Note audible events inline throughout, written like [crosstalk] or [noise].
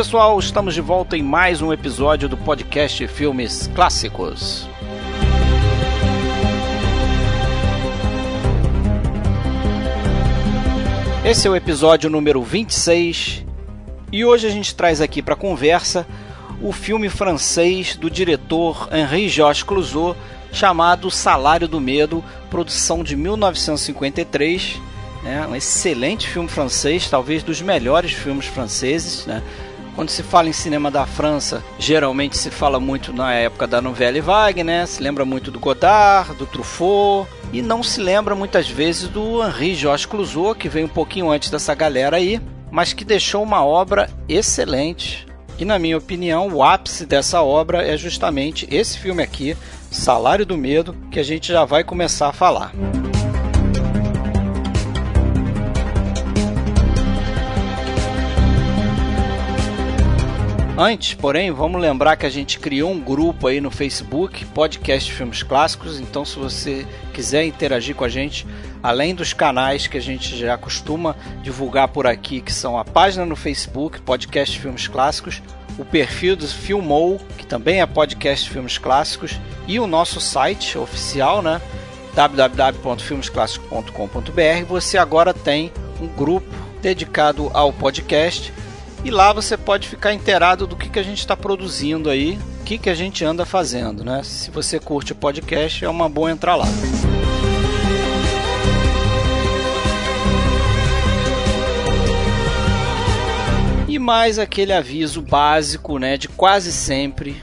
Pessoal, estamos de volta em mais um episódio do podcast Filmes Clássicos. Esse é o episódio número 26 e hoje a gente traz aqui para conversa o filme francês do diretor Henri-Georges Clouzot chamado Salário do Medo, produção de 1953. Né? Um excelente filme francês, talvez dos melhores filmes franceses. Né? Quando se fala em cinema da França, geralmente se fala muito na época da Nouvelle Vague, né? Se lembra muito do Godard, do Truffaut, e não se lembra muitas vezes do Henri Georges Clouzot, que veio um pouquinho antes dessa galera aí, mas que deixou uma obra excelente. E na minha opinião, o ápice dessa obra é justamente esse filme aqui, Salário do Medo, que a gente já vai começar a falar. Antes, porém, vamos lembrar que a gente criou um grupo aí no Facebook, Podcast Filmes Clássicos. Então, se você quiser interagir com a gente, além dos canais que a gente já costuma divulgar por aqui, que são a página no Facebook, Podcast Filmes Clássicos, o perfil do Filmou, que também é Podcast Filmes Clássicos, e o nosso site oficial, né? www.filmesclassicos.com.br. Você agora tem um grupo dedicado ao podcast e lá você pode ficar inteirado do que, que a gente está produzindo aí, o que, que a gente anda fazendo, né? Se você curte o podcast, é uma boa entrar lá. E mais aquele aviso básico, né, de quase sempre,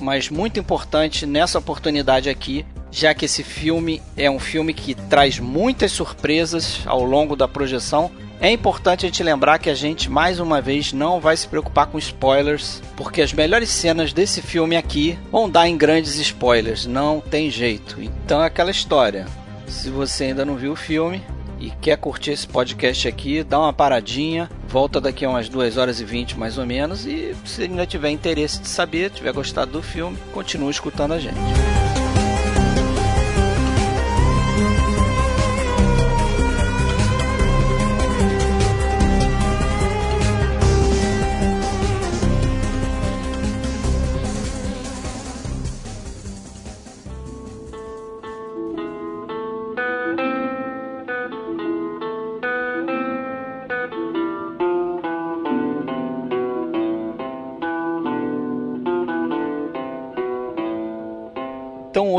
mas muito importante nessa oportunidade aqui, já que esse filme é um filme que traz muitas surpresas ao longo da projeção é importante a gente lembrar que a gente, mais uma vez, não vai se preocupar com spoilers, porque as melhores cenas desse filme aqui vão dar em grandes spoilers, não tem jeito. Então é aquela história. Se você ainda não viu o filme e quer curtir esse podcast aqui, dá uma paradinha, volta daqui a umas 2 horas e 20 mais ou menos, e se ainda tiver interesse de saber, tiver gostado do filme, continue escutando a gente.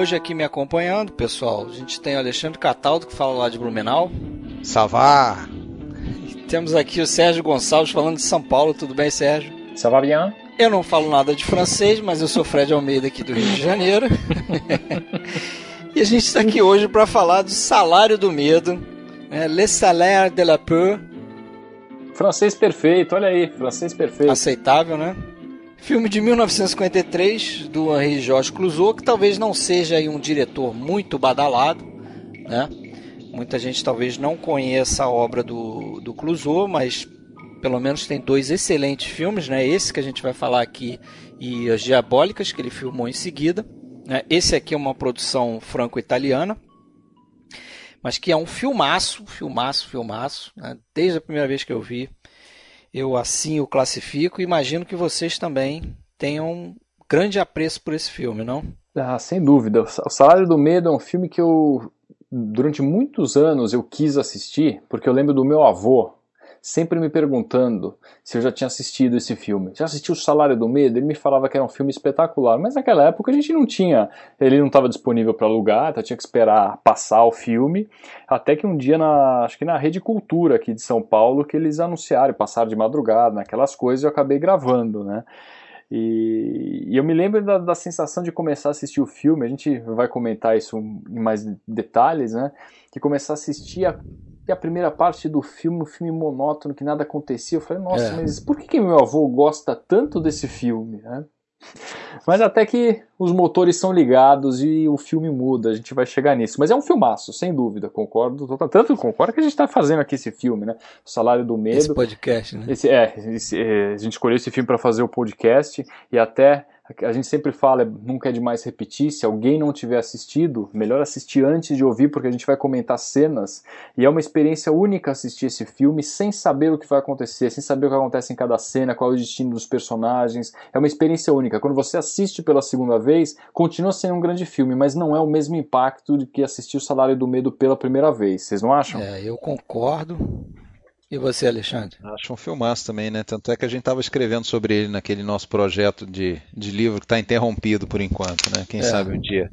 Hoje aqui me acompanhando, pessoal, a gente tem o Alexandre Cataldo que fala lá de Blumenau. Savá. Temos aqui o Sérgio Gonçalves falando de São Paulo. Tudo bem, Sérgio? Ça va bien? Eu não falo nada de francês, mas eu sou Fred Almeida aqui do Rio de Janeiro. [laughs] e a gente está aqui hoje para falar do Salário do Medo, né? Le Salaire de la Peur. Francês perfeito, olha aí, francês perfeito. Aceitável, né? Filme de 1953 do Henri Georges Clouzot, que talvez não seja um diretor muito badalado, né? Muita gente talvez não conheça a obra do, do Clouzot, mas pelo menos tem dois excelentes filmes, né? Esse que a gente vai falar aqui e As Diabólicas, que ele filmou em seguida. Né? Esse aqui é uma produção franco-italiana, mas que é um filmaço, filmaço, filmaço. Né? Desde a primeira vez que eu vi, eu assim o classifico. Imagino que vocês também tenham grande apreço por esse filme, não? Ah, sem dúvida. O Salário do Medo é um filme que eu, durante muitos anos, eu quis assistir, porque eu lembro do meu avô sempre me perguntando se eu já tinha assistido esse filme. Já assistiu O Salário do Medo? Ele me falava que era um filme espetacular, mas naquela época a gente não tinha, ele não estava disponível para alugar, então tinha que esperar passar o filme, até que um dia, na, acho que na Rede Cultura aqui de São Paulo, que eles anunciaram, passaram de madrugada, naquelas coisas, eu acabei gravando, né? E, eu me lembro da, da, sensação de começar a assistir o filme, a gente vai comentar isso em mais detalhes, né? De começar a assistir a, a primeira parte do filme, um filme monótono, que nada acontecia. Eu falei, nossa, é. mas por que, que meu avô gosta tanto desse filme, né? [laughs] Mas até que os motores são ligados e o filme muda, a gente vai chegar nisso. Mas é um filmaço, sem dúvida, concordo. Tanto concordo que a gente está fazendo aqui esse filme, né? O Salário do Medo. Esse podcast, né? Esse, é, esse, é, a gente escolheu esse filme para fazer o podcast e até a gente sempre fala, nunca é demais repetir, se alguém não tiver assistido, melhor assistir antes de ouvir, porque a gente vai comentar cenas, e é uma experiência única assistir esse filme sem saber o que vai acontecer, sem saber o que acontece em cada cena, qual é o destino dos personagens, é uma experiência única. Quando você assiste pela segunda vez, continua sendo um grande filme, mas não é o mesmo impacto de que assistir o Salário do Medo pela primeira vez, vocês não acham? É, eu concordo, e você, Alexandre? Acho um filmaço também, né? Tanto é que a gente estava escrevendo sobre ele naquele nosso projeto de, de livro que está interrompido por enquanto, né? Quem é. sabe um dia.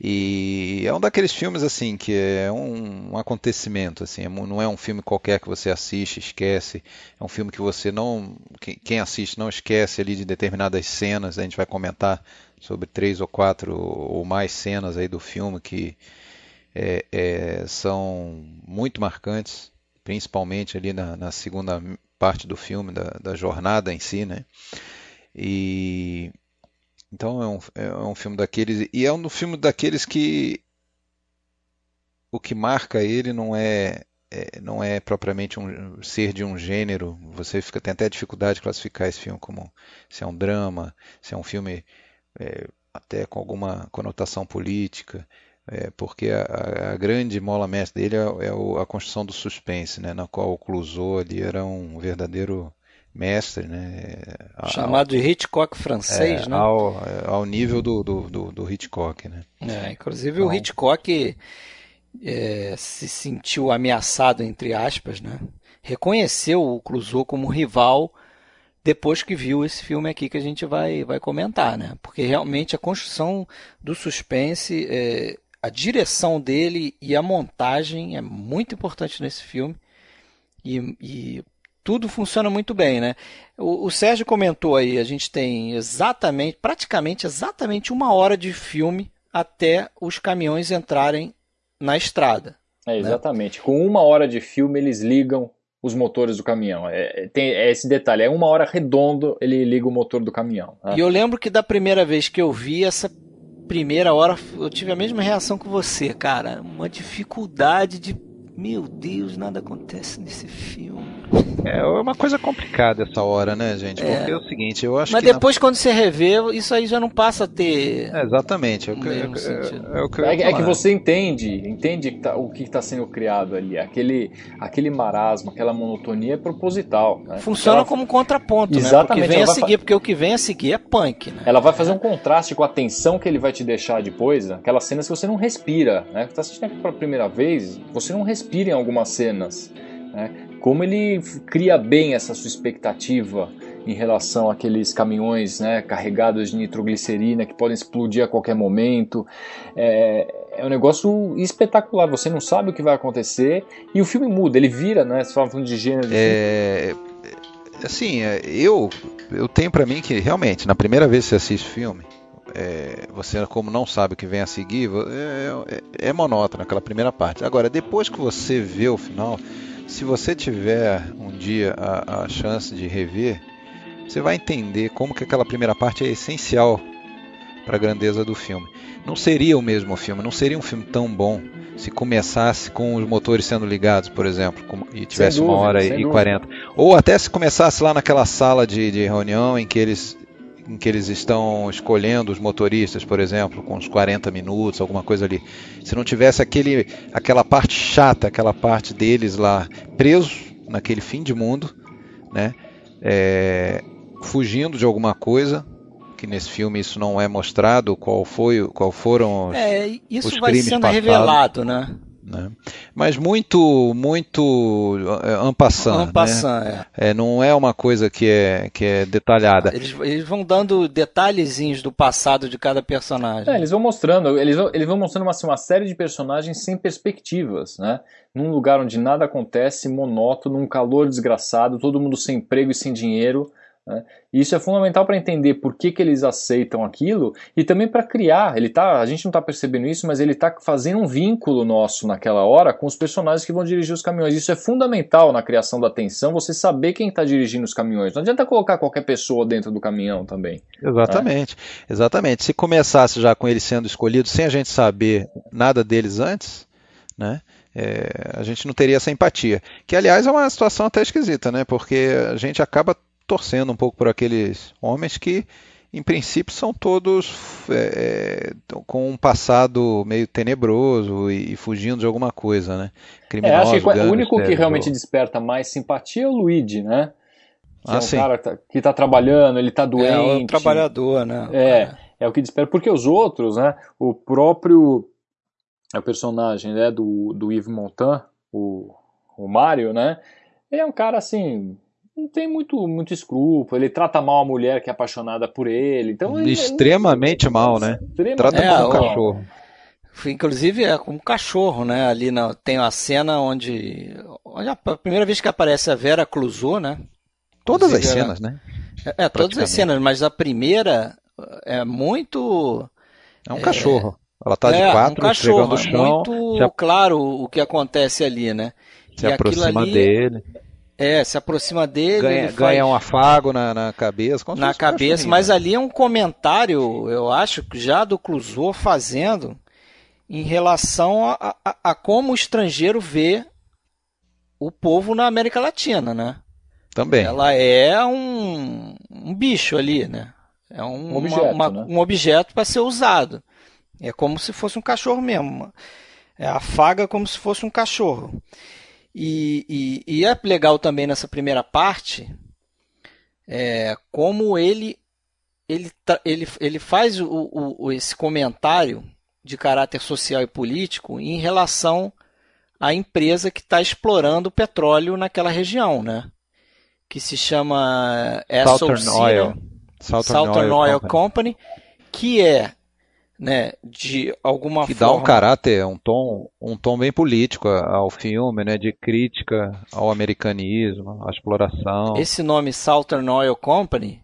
E é um daqueles filmes, assim, que é um, um acontecimento, assim. É não é um filme qualquer que você assiste, esquece. É um filme que você não... Quem assiste não esquece ali de determinadas cenas. A gente vai comentar sobre três ou quatro ou mais cenas aí do filme que é, é, são muito marcantes principalmente ali na, na segunda parte do filme, da, da, jornada em si, né? E então é um, é um filme daqueles e é um filme daqueles que o que marca ele não é, é, não é propriamente um ser de um gênero. Você fica tem até dificuldade de classificar esse filme como se é um drama, se é um filme é, até com alguma conotação política é, porque a, a, grande mola mestre dele é, é, a construção do suspense, né, na qual o Clouseau ali era um verdadeiro mestre, né? Chamado ao, de Hitchcock francês, é, né? Ao, ao nível do, do, do, do Hitchcock, né? É, inclusive então, o Hitchcock é, se sentiu ameaçado, entre aspas, né? Reconheceu o Clouseau como rival depois que viu esse filme aqui que a gente vai, vai comentar, né? Porque realmente a construção do suspense é, a direção dele e a montagem é muito importante nesse filme. E, e tudo funciona muito bem, né? O, o, Sérgio comentou aí, a gente tem exatamente, praticamente exatamente uma hora de filme até os caminhões entrarem na estrada. É, né? exatamente. Né? Com uma hora de filme, eles ligam os motores do caminhão. É, tem é esse detalhe, é uma hora redondo, ele liga o motor do caminhão. Né? E eu lembro que da primeira vez que eu vi essa primeira hora eu tive a mesma reação que você, cara. Uma dificuldade de. Meu Deus, nada acontece nesse filme. É uma coisa complicada essa hora, né, gente? É. Porque é o seguinte, eu acho Mas que. depois, na... quando você revê, isso aí já não passa a ter. É, exatamente. É, o que, é, é, o que, é, é que você entende, entende tá, o que está sendo criado ali. Aquele, aquele marasmo, aquela monotonia é proposital. Né? Funciona ela... como contraponto, Exatamente, né? Porque vem a seguir, porque o que vem a seguir é punk, né? Ela vai fazer um contraste com a tensão que ele vai te deixar depois, aquelas cenas que você não respira, né? Você tá assistindo aqui pela primeira vez, você não respira em algumas cenas. Né? Como ele cria bem essa sua expectativa em relação àqueles caminhões né, carregados de nitroglicerina que podem explodir a qualquer momento. É, é um negócio espetacular, você não sabe o que vai acontecer e o filme muda, ele vira, né? Você fala de gênero. De é, assim, é, eu, eu tenho para mim que realmente, na primeira vez que você assiste o filme, é, você como não sabe o que vem a seguir, é, é, é monótono aquela primeira parte. Agora, depois que você vê o final, se você tiver um dia a, a chance de rever, você vai entender como que aquela primeira parte é essencial para a grandeza do filme. Não seria o mesmo filme, não seria um filme tão bom se começasse com os motores sendo ligados, por exemplo, e tivesse dúvida, uma hora e quarenta. Ou até se começasse lá naquela sala de, de reunião em que eles em que eles estão escolhendo os motoristas, por exemplo, com uns 40 minutos, alguma coisa ali. Se não tivesse aquele, aquela parte chata, aquela parte deles lá presos naquele fim de mundo, né, é, fugindo de alguma coisa, que nesse filme isso não é mostrado, qual foi, qual foram os, é, isso os vai sendo passados. revelado, né? Né? Mas muito, muito ampassant. ampassant né? é. é. Não é uma coisa que é, que é detalhada. Eles, eles vão dando detalhezinhos do passado de cada personagem. É, eles vão mostrando, eles vão, eles vão mostrando uma, assim, uma série de personagens sem perspectivas, né? Num lugar onde nada acontece, monótono, num calor desgraçado, todo mundo sem emprego e sem dinheiro. Né? Isso é fundamental para entender por que, que eles aceitam aquilo e também para criar. Ele tá, a gente não está percebendo isso, mas ele está fazendo um vínculo nosso naquela hora com os personagens que vão dirigir os caminhões. Isso é fundamental na criação da tensão, você saber quem está dirigindo os caminhões. Não adianta colocar qualquer pessoa dentro do caminhão também. Exatamente, né? exatamente. Se começasse já com eles sendo escolhidos sem a gente saber nada deles antes, né? É, a gente não teria essa empatia. Que, aliás, é uma situação até esquisita, né? Porque a gente acaba torcendo um pouco por aqueles homens que em princípio, são todos é, com um passado meio tenebroso e, e, fugindo de alguma coisa, né? Criminoso, é, acho que o único que realmente desperta mais simpatia é o Luigi, né? Que ah, é um sim. cara que está tá trabalhando, ele está doente. É um trabalhador, né? É, é o que desperta. Porque os outros, né? O próprio é o personagem né, do, do Yves Montand, o, o Mario, né? Ele é um cara assim, não tem muito, muito escrúpulo, ele trata mal a mulher que é apaixonada por ele. Então ele, extremamente ele, mal, né? Extremamente trata é, como um cachorro. Inclusive é como um cachorro, né? Ali na, tem a cena onde, onde a, primeira vez que aparece a Vera Clusou, né? Todas as cenas, né? É, é todas as cenas, mas a primeira é muito. É um é, cachorro. Ela tá de é, quatro, um cachorro, o chão. muito se... claro o que acontece ali, né? Se e aproxima ali, dele. É, se aproxima dele. Ganha, faz... ganha um afago na, na cabeça. na cabeça, mas ali é um comentário, eu acho, já do Clusor fazendo em relação a, a, a, como o estrangeiro vê o povo na América Latina, né? Também. Ela é um, um bicho ali, né? É um, um objeto, uma, né? um objeto para ser usado. É como se fosse um cachorro mesmo. É, afaga como se fosse um cachorro. E, e, e é legal também nessa primeira parte é, como ele, ele, ele, ele faz o, o, esse comentário de caráter social e político em relação à empresa que está explorando o petróleo naquela região, né? que se chama Southern Oil. Southern, Southern Oil, Oil Company. Company, que é né, de alguma que forma... dá um caráter, um tom, um tom bem político ao filme, né, de crítica ao americanismo, à exploração. Esse nome Southern Oil Company,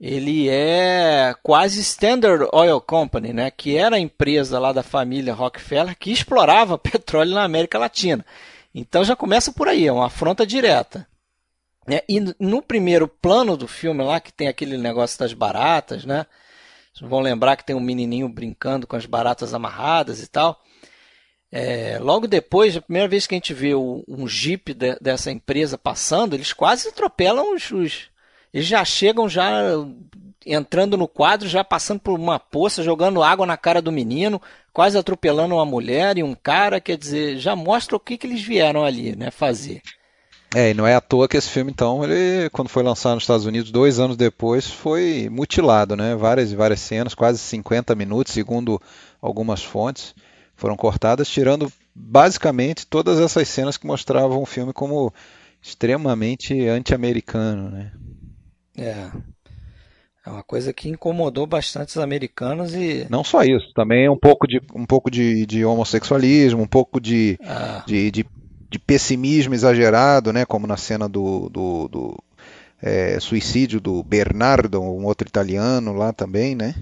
ele é quase Standard Oil Company, né, que era a empresa lá da família Rockefeller que explorava [laughs] petróleo na América Latina. Então já começa por aí, é uma afronta direta. É, e no primeiro plano do filme lá, que tem aquele negócio das baratas, né? Vocês vão lembrar que tem um menininho brincando com as baratas amarradas e tal. É, logo depois, a primeira vez que a gente vê o, um jeep de, dessa empresa passando, eles quase atropelam os, os, Eles já chegam já entrando no quadro, já passando por uma poça, jogando água na cara do menino, quase atropelando uma mulher e um cara. Quer dizer, já mostra o que, que eles vieram ali né, fazer. É, e não é à toa que esse filme, então, ele, quando foi lançado nos Estados Unidos, dois anos depois, foi mutilado, né? Várias e várias cenas, quase 50 minutos, segundo algumas fontes, foram cortadas, tirando basicamente todas essas cenas que mostravam o filme como extremamente anti-americano, né? É. É uma coisa que incomodou bastante os americanos e. Não só isso, também um pouco de, um pouco de, de homossexualismo, um pouco de, ah. de, de de pessimismo exagerado, né, como na cena do, do, do é, suicídio do Bernardo, um outro italiano lá também, né?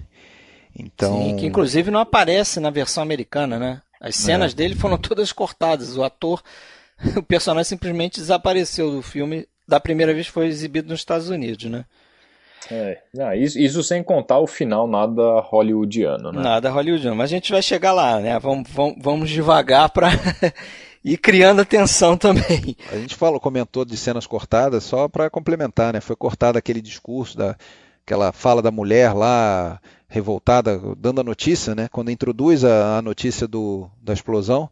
Então... Sim, que inclusive não aparece na versão americana, né? As cenas é. dele foram todas cortadas. O ator, [laughs] o personagem simplesmente desapareceu do filme da primeira vez que foi exibido nos Estados Unidos, né? É, não, isso, isso, sem contar o final nada hollywoodiano, né? Nada hollywoodiano, mas a gente vai chegar lá, né? Vamos, vamos, vamos devagar para e criando atenção [laughs] também. A gente falou, comentou de cenas cortadas só para complementar, né? Foi cortado aquele discurso da aquela fala da mulher lá revoltada dando a notícia, né? Quando introduz a, a notícia do, da explosão,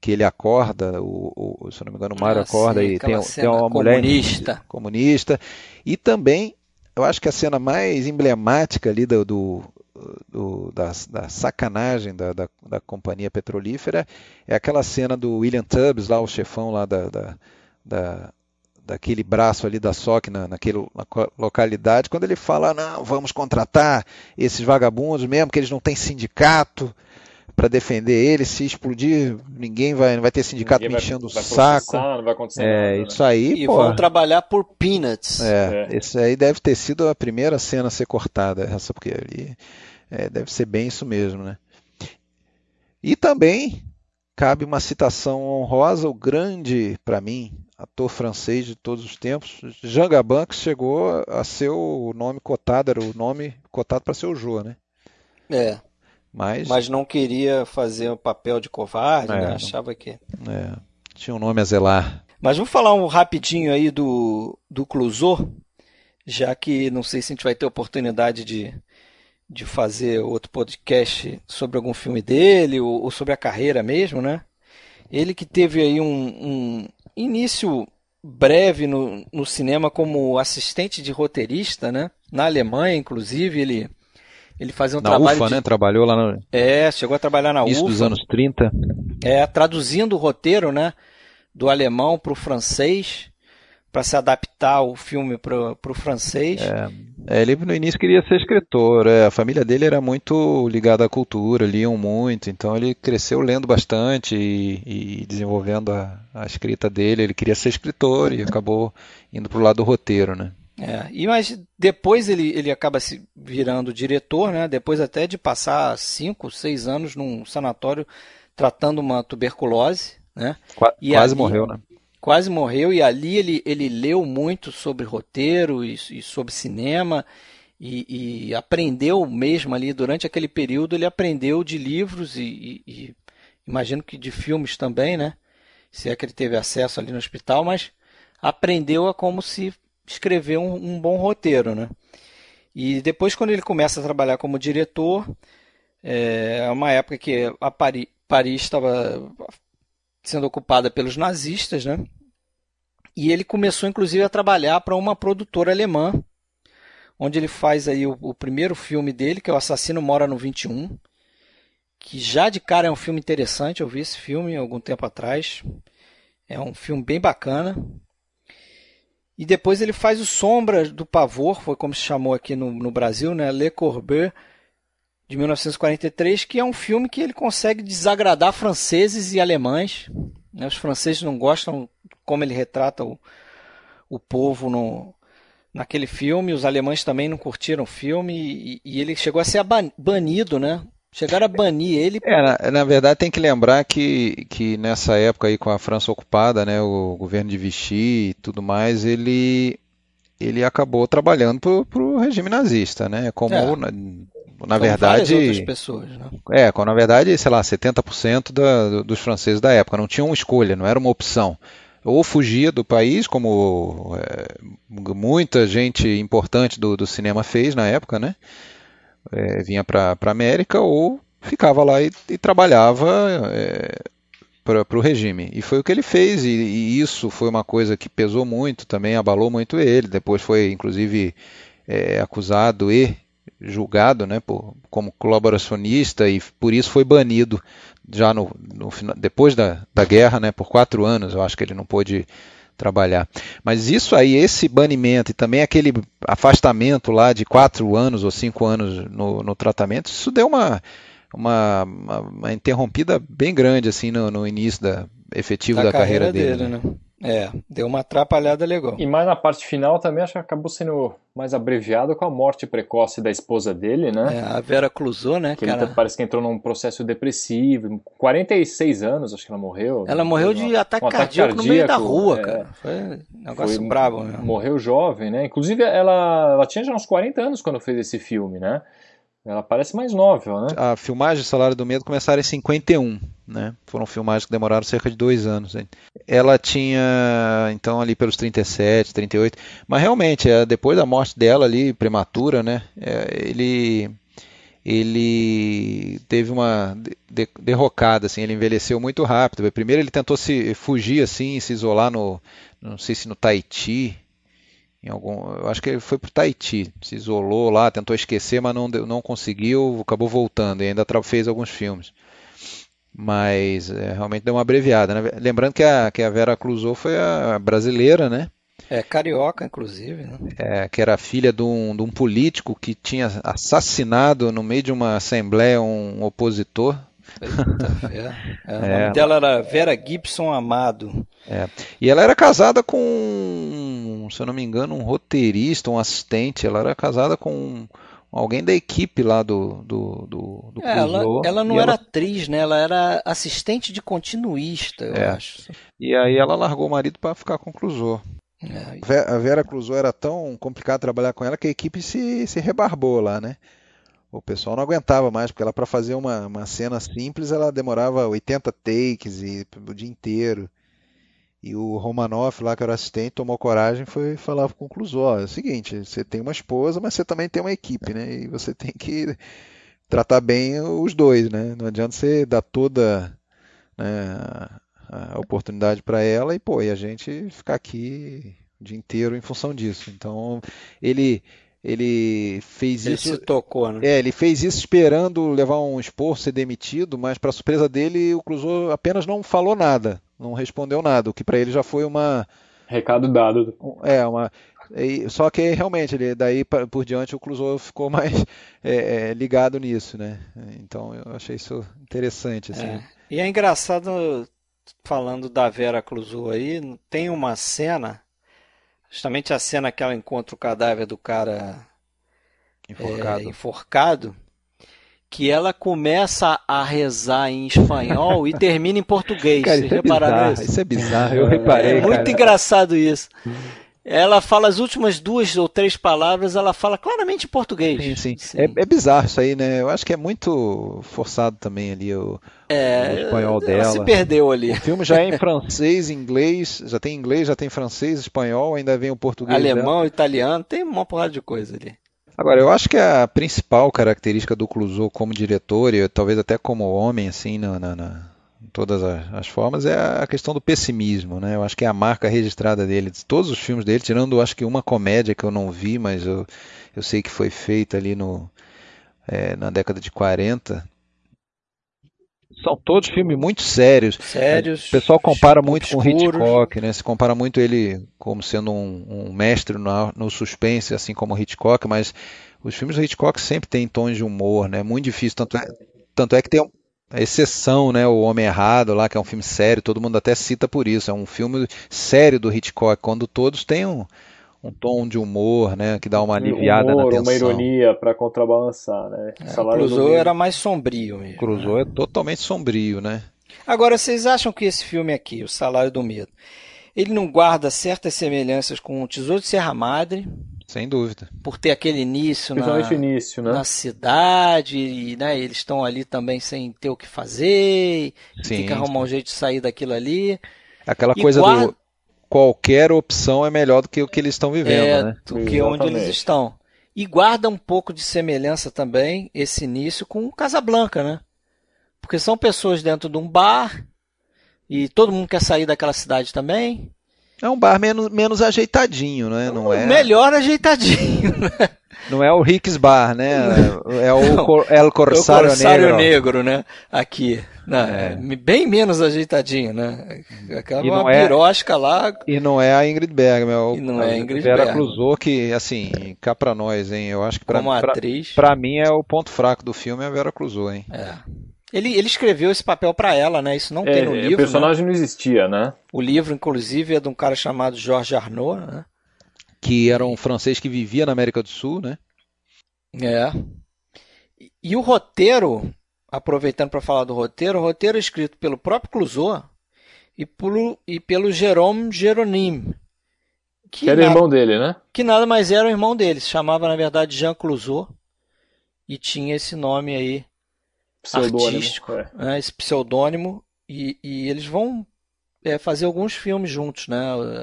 que ele acorda, o, o, se não me engano, o Mário ah, acorda sim, e tem, tem uma comunista. mulher comunista. E também, eu acho que a cena mais emblemática ali do, do do, da, da, sacanagem da, da, da, companhia petrolífera é aquela cena do William Tubbs, lá o chefão lá da, da, da daquele braço ali da SOC na, naquela localidade, quando ele fala, não, vamos contratar esses vagabundos mesmo, que eles não têm sindicato para defender eles, se explodir, ninguém vai, não vai ter sindicato ninguém me enchendo vai, o saco. Não vai acontecer é, nada, né? isso aí, E pô, vão trabalhar por peanuts. É, é, isso aí deve ter sido a primeira cena a ser cortada, essa porque ali é, deve ser bem isso mesmo, né? E também cabe uma citação honrosa, o grande, para mim, ator francês de todos os tempos, Jean Gabin, que chegou a ser o nome cotado, era o nome cotado para ser o Jô, né? É. Mas, mas não queria fazer o papel de covarde, é, né? achava que. É, tinha um nome a zelar. Mas vamos falar um rapidinho aí do, do Clouseau. já que não sei se a gente vai ter oportunidade de, de fazer outro podcast sobre algum filme dele ou, ou sobre a carreira mesmo, né? Ele que teve aí um, um início breve no, no cinema como assistente de roteirista, né? Na Alemanha, inclusive, ele ele fazia um na trabalho UFA, de... né? Trabalhou lá no É, chegou a trabalhar na Isso UFA. dos anos 30. É, traduzindo o roteiro, né, do alemão para o francês, para se adaptar ao filme para o francês. É, ele no início queria ser escritor. é, a família dele era muito ligada à cultura, liam muito, então ele cresceu lendo bastante e, e desenvolvendo a, a escrita dele. Ele queria ser escritor e acabou indo para o lado do roteiro, né? É, e mas depois ele, ele acaba se virando diretor, né? Depois até de passar cinco, seis anos num sanatório tratando uma tuberculose, né? Qua- E quase ali- morreu, né? Quase morreu e ali ele, ele leu muito sobre roteiro e, e sobre cinema e, e aprendeu mesmo ali durante aquele período ele aprendeu de livros e, e- e imagino que de filmes também, né? Se é que ele teve acesso ali no hospital, mas aprendeu a como se escrever um, um bom roteiro, né? E depois, quando ele começa a trabalhar como diretor, é uma época que a Pari- Paris estava sendo ocupada pelos nazistas, né? E ele começou, inclusive, a trabalhar para uma produtora alemã, onde ele faz aí o, o primeiro filme dele, que é O Assassino Mora no 21, que já de cara é um filme interessante. Eu vi esse filme algum tempo atrás. É um filme bem bacana. E depois ele faz o Sombra do Pavor, foi como se chamou aqui no, no Brasil, né? Le Corbusier, de 1943, que é um filme que ele consegue desagradar franceses e alemães. né? Os franceses não gostam como ele retrata o, o povo no, naquele filme, os alemães também não curtiram o filme e, e ele chegou a ser banido, né? Chegaram a banir ele. É, na, na verdade tem que lembrar que, que nessa época aí com a França ocupada, né, o governo de Vichy e tudo mais, ele ele acabou trabalhando para o regime nazista, né? Como É. na, na como verdade pessoas, né? É, quando na verdade, sei lá, 70% da, do- dos franceses da época não tinham escolha, não era uma opção. Ou fugia do país, como é, muita gente importante do, do cinema fez na época, né? É, vinha para a América, ou ficava lá e, e trabalhava para o regime. E foi o que ele fez, e, e isso foi uma coisa que pesou muito também, abalou muito ele. Depois foi, inclusive, é, acusado e julgado né, por, como colaboracionista e por isso foi banido já no, no depois da, da guerra, né, por quatro anos. Eu acho que ele não pôde trabalhar. Mas isso aí, esse banimento e também aquele afastamento lá de quatro anos ou cinco anos no, no tratamento, isso deu uma, uma, uma, uma interrompida bem grande assim no, no início da efetivo da, carreira, dele. né? É, deu uma atrapalhada legal. E mais na parte final também acho que acabou sendo mais abreviado com a morte precoce da esposa dele, né? É, a Vera Clusou, né, Que ele cara? tá- parece que entrou num processo depressivo. Com 46 anos, acho que ela morreu. Ela morreu de Um ataque, um cardíaco, no meio da cardíaco, rua, é. cara. Foi um negócio Foi- brabo mesmo. Morreu jovem, né? Inclusive, ela, ela tinha já uns 40 anos quando fez esse filme, né? Ela parece mais nova, né? A filmagem de Salário do Medo começaram em 51, né? Foram filmagens que demoraram cerca de dois anos. hein? Ela tinha, então, ali pelos 37, 38. Mas realmente, é, depois da morte dela ali, prematura, né? é, ele, ele teve uma de- de- derrocada, assim. Ele envelheceu muito rápido. Primeiro ele tentou se fugir, assim, se isolar no, não sei se no Tahiti, em algum, eu acho que ele foi para o Tahiti, se isolou lá, tentou esquecer, mas não, não conseguiu, acabou voltando e ainda fez alguns filmes. Mas é, realmente deu uma abreviada. né? Lembrando que a, que a Vera Clusou foi a brasileira, né? É, carioca, inclusive, né? É, que era filha de um, de um político que tinha assassinado no meio de uma assembleia um opositor. Eita. [laughs] É, o É, nome dela era Vera Gibson Amado. É. E ela era casada com, se eu não me engano, um roteirista, um assistente. Ela era casada com alguém da equipe lá do, do, do, do É, ela, ela não era atriz, né? Ela era assistente de continuista, eu É. acho. E aí ela largou o marido para ficar com o Clouseau. É, A Vera Clusou era tão complicado trabalhar com ela que a equipe se, se rebarbou lá, né? O pessoal não aguentava mais, porque ela para fazer uma, uma cena simples ela demorava 80 takes e o dia inteiro. E o Romanoff, lá que era assistente, tomou coragem e foi falar com o Clusó. É o seguinte, você tem uma esposa, mas você também tem uma equipe, né? E você tem que tratar bem os dois, né? Não adianta você dar toda né, a oportunidade para ela e, pô, e a gente ficar aqui o dia inteiro em função disso. Então, ele ele fez ele isso. Ele se tocou, né? É, ele fez isso esperando levar um expor, ser demitido, mas para surpresa dele, o Clouseau apenas não falou nada, não respondeu nada, o que para ele já foi uma recado dado. É, uma só que realmente ele daí por diante o Clouseau ficou [laughs] mais é, é, ligado nisso, né? Então eu achei isso interessante assim. É. E é engraçado falando da Vera Clouseau aí, tem uma cena Justamente a cena que ela encontra o cadáver do cara enforcado, é, enforcado que ela começa a rezar em espanhol e termina em português. Cara, isso, é bizarro, isso? isso é bizarro, eu reparei. É muito cara. engraçado isso. Ela fala as últimas duas ou três palavras, ela fala claramente em português. Sim, sim. sim. É, é, bizarro isso aí, né? Eu acho que é muito forçado também ali o, é, o espanhol dela. Ela se perdeu ali. O filme já é em francês, inglês, já tem inglês, já tem francês, espanhol, ainda vem o português. Alemão, dela. italiano, tem uma porrada de coisa ali. Agora, eu acho que a principal característica do Clouseau como diretor, e talvez até como homem, assim, na, na, na todas as, formas, é a questão do pessimismo, né? Eu acho que é a marca registrada dele, de todos os filmes dele, tirando acho que uma comédia que eu não vi, mas eu, eu sei que foi feita ali no, é, na década de 40. São todos filmes muito sérios. Sérios. O pessoal compara muito com Hitchcock, né? Se compara muito ele como sendo um, um mestre no, no suspense, assim como Hitchcock, mas os filmes do Hitchcock sempre têm tons de humor, né? Muito difícil, tanto é, tanto é que tem um, a exceção, né? O Homem Errado lá, que é um filme sério, todo mundo até cita por isso. É um filme sério do Hitchcock, quando todos têm um, um tom de humor, né? Que dá uma aliviada humor, na tensão. uma ironia para contrabalançar, né? É, Cruzoe era mais sombrio mesmo. Cruzoe né? é totalmente sombrio, né? Agora, vocês acham que esse filme aqui, O Salário do Medo, ele não guarda certas semelhanças com O Tesouro de Serra Madre? Sem dúvida. Por ter aquele início, na, início né? na cidade, e né, eles estão ali também sem ter o que fazer, sim, tem que arrumar sim. um jeito de sair daquilo ali. Aquela e coisa guarda... do qualquer opção é melhor do que o que eles estão vivendo, é, né? Do que onde eles estão. E guarda um pouco de semelhança também esse início com Casablanca, né? Porque são pessoas dentro de um bar e todo mundo quer sair daquela cidade também. É um bar menos, menos ajeitadinho, né? Não é? Melhor ajeitadinho. Né? Não é o Ricks Bar, né? É o Não, El Corsário, é o Corsário Negro. Negro, né? Aqui. Não, é. Bem menos ajeitadinho, né? Aquela uma é- pirosca é, lá. E não é a Ingrid Bergman, é o, e não é a Ingrid Vera Cruzou, que, assim, cá pra nós, hein? Eu acho que pra, Como atriz. Pra, pra mim é o ponto fraco do filme, é a Vera Cruzou, hein? É. Ele, ele escreveu esse papel para ela, né? Isso não é, tem no livro. O personagem né? não existia, né? O livro, inclusive, é de um cara chamado Georges Arnaud, né? Que era um francês que vivia na América do Sul, né? É. E o roteiro, aproveitando para falar do roteiro, o roteiro é escrito pelo próprio Clouseau e pelo, e pelo Jérôme Geronim. Que, que era nada, irmão dele, né? Que nada mais era o irmão dele. Se chamava, na verdade, Jean Clouseau. E tinha esse nome aí pseudônimo, artístico, é. né, esse pseudônimo, e, e eles vão é, fazer alguns filmes juntos, né?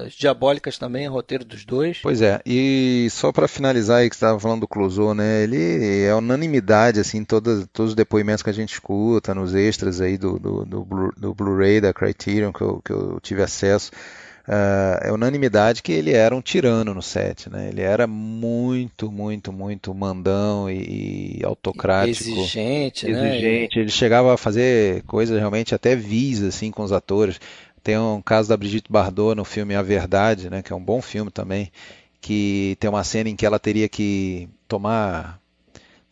As Diabólicas também, roteiro dos dois. Pois é, e só para finalizar aí que você estava falando do Clouseau, né? Ele é unanimidade, assim, todos, todos os depoimentos que a gente escuta, nos extras aí do, do, do Blu-ray da Criterion que eu, que eu tive acesso uh, é unanimidade que ele era um tirano no set, né? Ele era muito, muito, muito mandão e, e autocrático. Exigente, exigente. Né? Ele chegava a fazer coisas realmente até vis, assim, com os atores. Tem um caso da Brigitte Bardot no filme A Verdade, né? Que é um bom filme também. Que tem uma cena em que ela teria que tomar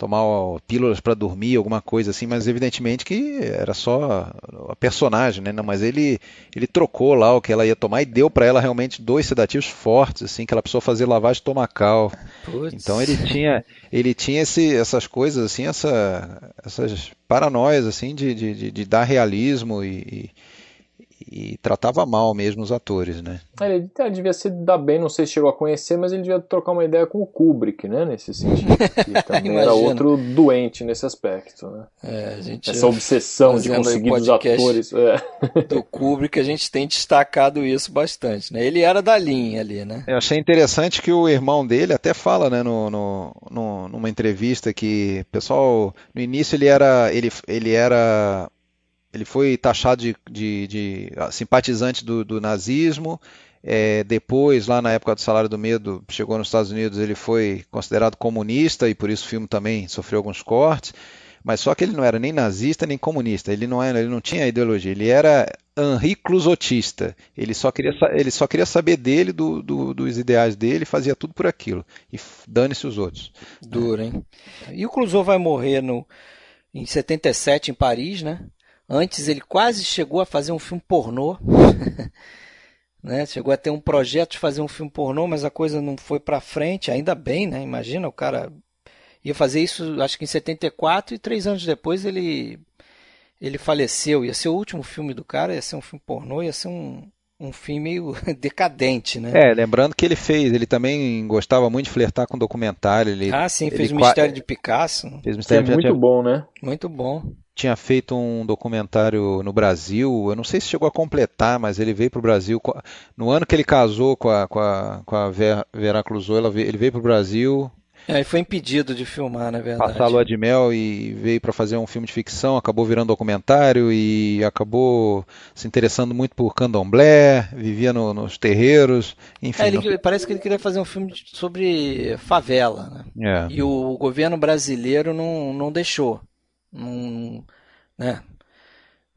tomar pílulas para dormir, alguma coisa assim, mas evidentemente que era só a personagem, né? Não, mas ele ele trocou lá o que ela ia tomar e deu para ela realmente dois sedativos fortes, assim, que ela precisou fazer lavagem estomacal. Puts. Então ele tinha ele tinha esse, essas coisas assim, essa, essas paranoias assim de, de, de dar realismo e, e tratava mal mesmo os atores, né? Ele devia se dar bem, não sei se chegou a conhecer, mas ele devia trocar uma ideia com o Kubrick, né, nesse sentido. Que [laughs] também era outro doente nesse aspecto, né? É, Essa obsessão de conseguir os atores. É. [laughs] Do Kubrick, a gente tem destacado isso bastante, né? Ele era da linha ali, né? Eu achei interessante que o irmão dele até fala, né, no, no, no numa entrevista que, pessoal, no início ele era, ele, ele era ele foi taxado de, de, de ah, simpatizante do, do nazismo. É, depois, lá na época do Salário do Medo, chegou nos Estados Unidos, ele foi considerado comunista e por isso o filme também sofreu alguns cortes. Mas só que ele não era nem nazista nem comunista. Ele não era, ele não tinha ideologia. Ele era Henri Clusotista. Ele só queria, ele só queria saber dele, do, do, dos ideais dele, fazia tudo por aquilo. E dane-se os outros. Duro, hein? E o Clouseau vai morrer no, em 77 em Paris, né? Antes ele quase chegou a fazer um filme pornô. [laughs] né? Chegou a ter um projeto de fazer um filme pornô, mas a coisa não foi para frente, ainda bem, né? Imagina, o cara ia fazer isso acho que em 74 e três anos depois ele ele faleceu. Ia ser o último filme do cara, ia ser um filme pornô, ia ser um, um filme meio [laughs] decadente, né? É, lembrando que ele fez, ele também gostava muito de flertar com documentário. Ele, ah, sim, fez ele, o Mistério de Picasso. Fez o Mistério é muito tinha... bom, né? Muito bom tinha feito um documentário no Brasil, eu não sei se chegou a completar, mas ele veio para o Brasil, no ano que ele casou com a, com a, com a Vera, Clusou, ele veio para o Brasil... É, ele foi impedido de filmar, na verdade. Passar a lua de mel e veio para fazer um filme de ficção, acabou virando documentário e acabou se interessando muito por candomblé, vivia no, nos terreiros, enfim. É, ele, não... Parece que ele queria fazer um filme sobre favela, né? É. E o governo brasileiro não, não deixou. Não, né?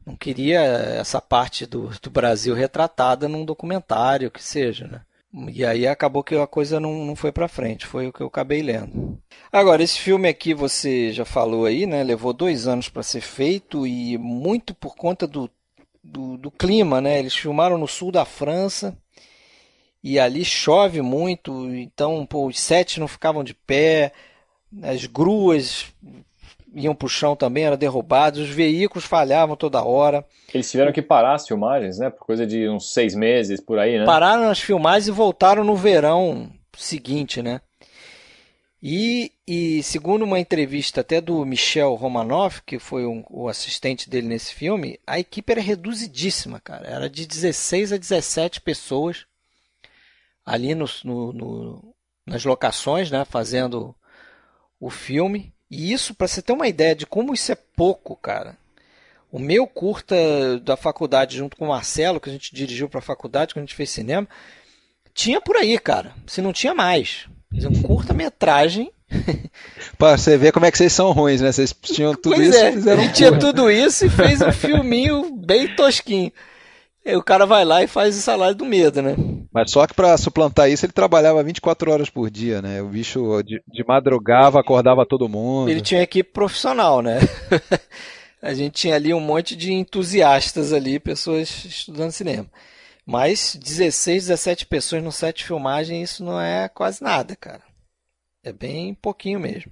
não queria essa parte do, do Brasil retratada num documentário, que seja, né? E aí acabou que a coisa não, não foi para frente, foi o que eu acabei lendo. Agora, esse filme aqui você já falou aí, né? Levou dois anos para ser feito e muito por conta do, do, do, clima, né? Eles filmaram no sul da França e ali chove muito, então pô, os sets não ficavam de pé, as gruas iam para o chão também, eram derrubados, os veículos falhavam toda hora. Eles tiveram que parar as filmagens, né? Por coisa de uns seis meses, por aí, né? Pararam as filmagens e voltaram no verão seguinte, né? E, e segundo uma entrevista até do Michel Romanoff, que foi um, o assistente dele nesse filme, a equipe era reduzidíssima, cara. Era de 16 a 17 pessoas ali no, no, no nas locações, né? Fazendo o filme. E isso, para você ter uma ideia de como isso é pouco, cara. O meu curta da faculdade, junto com o Marcelo, que a gente dirigiu para a faculdade, quando a gente fez cinema, tinha por aí, cara. Se não tinha mais. Um curta-metragem. [laughs] para você ver como é que vocês são ruins, né? Vocês tinham tudo pois isso é, fizeram um tinha tudo isso e fez um filminho bem tosquinho. Aí o cara vai lá e faz o salário do medo, né? Mas só que para suplantar isso ele trabalhava 24 horas por dia, né? O bicho de, de madrugava, acordava todo mundo. Ele tinha equipe profissional, né? [laughs] a gente tinha ali um monte de entusiastas ali, pessoas estudando cinema. Mas 16, 17 pessoas no set de filmagem, isso não é quase nada, cara. É bem pouquinho mesmo.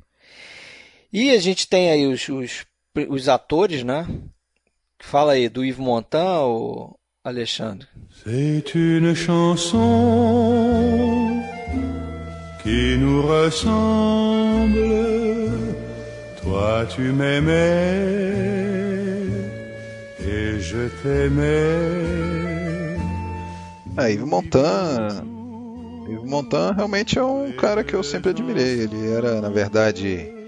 E a gente tem aí os, os, os atores, né? Fala aí do Yves Montand, o Alexandre. C'est une chanson qui nous ressemble. Toi tu m'aimais et je t'aimais. Ah, Yves Montand. Yves Montand realmente é um cara que eu sempre admirei. Ele era, na verdade,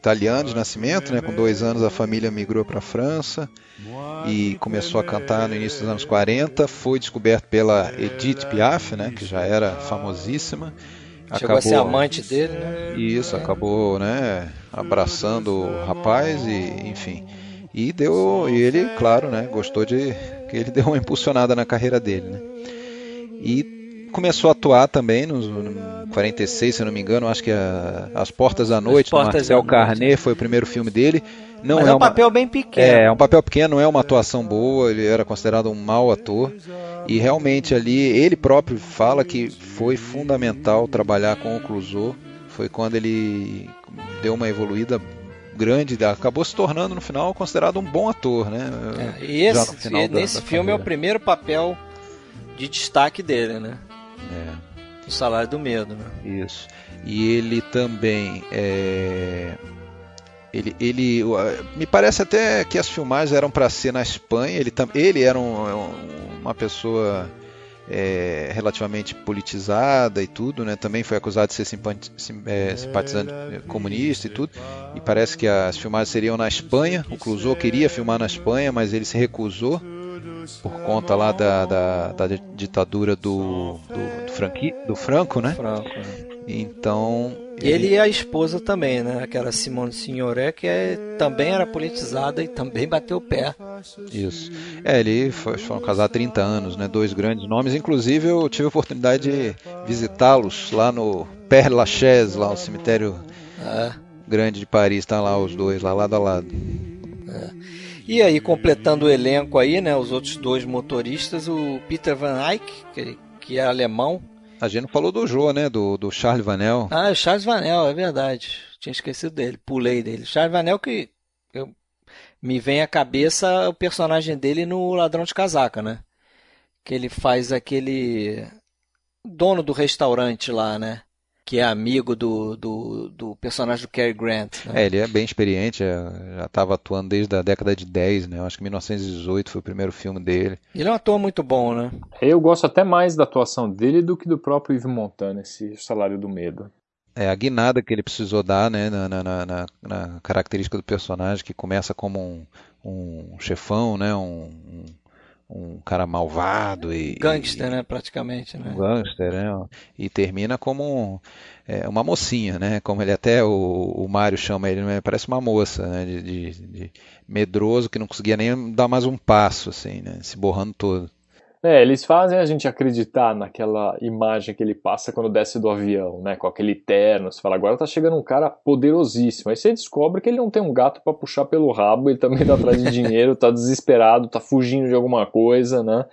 italiano de nascimento, né? Com dois anos a família migrou para a França e começou a cantar no início dos anos 40. Foi descoberto pela Edith Piaf, né? Que já era famosíssima. Chegou acabou, a ser amante dele, né? Isso, acabou, né? Abraçando o rapaz e, enfim. E deu, e ele, claro, né? Gostou de que ele [laughs] deu uma impulsionada na carreira dele, né? E começou a atuar também nos no 46, se eu não me engano, acho que a, As Portas da Noite, Portas Marcel Carnet foi o primeiro filme dele. Não Mas é, é um uma... papel bem pequeno. É, é um papel pequeno, não é uma atuação boa, ele era considerado um mau ator. E realmente ali, ele próprio fala que foi fundamental trabalhar com o Clouseau. Foi quando ele deu uma evoluída grande, acabou se tornando no final considerado um bom ator, né? É, e esse, nesse da filme carreira. é o primeiro papel de destaque dele, né? É. O Salário do Medo, né? Isso. E ele também é... Ele, ele, me parece até que as filmagens eram para ser na Espanha. Ele, ele era um, uma pessoa é, relativamente politizada e tudo, né? Também foi acusado de ser é, simpatizante comunista e tudo. E parece que as filmagens seriam na Espanha. O Clouseau queria filmar na Espanha, mas ele se recusou por conta lá da, da, da ditadura do, do, do, Franqui, do Franco, né? Franco, né? Então. Ele e a esposa também, né? Aquela Simone Signoret, que é, também era politizada e também bateu o pé. Isso. É, ele foi, foram casados há 30 anos, né? Dois grandes nomes. Inclusive, eu tive a oportunidade de visitá-los lá no Père Lachaise, lá no cemitério é. grande de Paris. Tá lá os dois, lá lado a lado. É. E aí, completando o elenco aí, né? Os outros dois motoristas, o Peter Van Eyck, que, que é alemão, a gente não falou do Jô, né? Do, do Charles Vanel. Ah, o Charles Vanel, é verdade. Tinha esquecido dele, pulei dele. Charles Vanel que eu, me vem à cabeça o personagem dele no Ladrão de Casaca, né? Que ele faz aquele dono do restaurante lá, né? Que é amigo do, do, do personagem do Cary Grant. Né? É, ele é bem experiente, é, já estava atuando desde a década de 10, né? Acho que 1918 foi o primeiro filme dele. Ele é um ator muito bom, né? Eu gosto até mais da atuação dele do que do próprio Yves Montand, esse Salário do Medo. É, a guinada que ele precisou dar né, na, na, na, na característica do personagem, que começa como um, um chefão, né, um, um cara malvado e gangster, e, né, praticamente, né? Um gangster, né? E termina como um, é, uma mocinha, né? Como ele até o, o Mário chama ele, né? parece uma moça, né? De, de, de, medroso que não conseguia nem dar mais um passo, assim, né? Se borrando todo. É, eles fazem a gente acreditar naquela imagem que ele passa quando desce do avião, né? Com aquele terno. Você fala, agora tá chegando um cara poderosíssimo. Aí você descobre que ele não tem um gato para puxar pelo rabo, ele também tá atrás de [laughs] dinheiro, tá desesperado, tá fugindo de alguma coisa, né?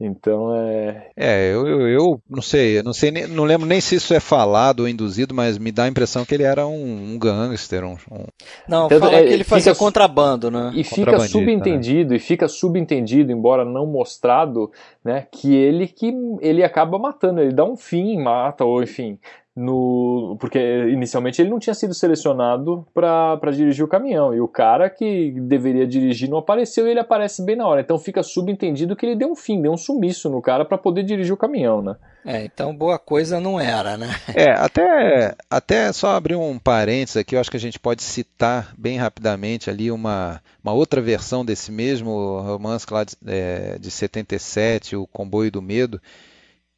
Então é. É, eu, eu, eu não sei, não sei, não lembro nem se isso é falado ou induzido, mas me dá a impressão que ele era um, um gangster. Um, um... Não, então, fala é, que ele fazia fica, contrabando, né? E fica subentendido, né? e fica subentendido, embora não mostrado, né, que ele que ele acaba matando, ele dá um fim, mata, ou enfim, no porque inicialmente ele não tinha sido selecionado para dirigir o caminhão. E o cara que deveria dirigir não apareceu e ele aparece bem na hora. Então fica subentendido que ele deu um fim deu um sumiço no cara para poder dirigir o caminhão né? É então boa coisa não era né? É até até só abrir um parênteses aqui eu acho que a gente pode citar bem rapidamente ali uma uma outra versão desse mesmo romance lá de, é, de 77 o comboio do medo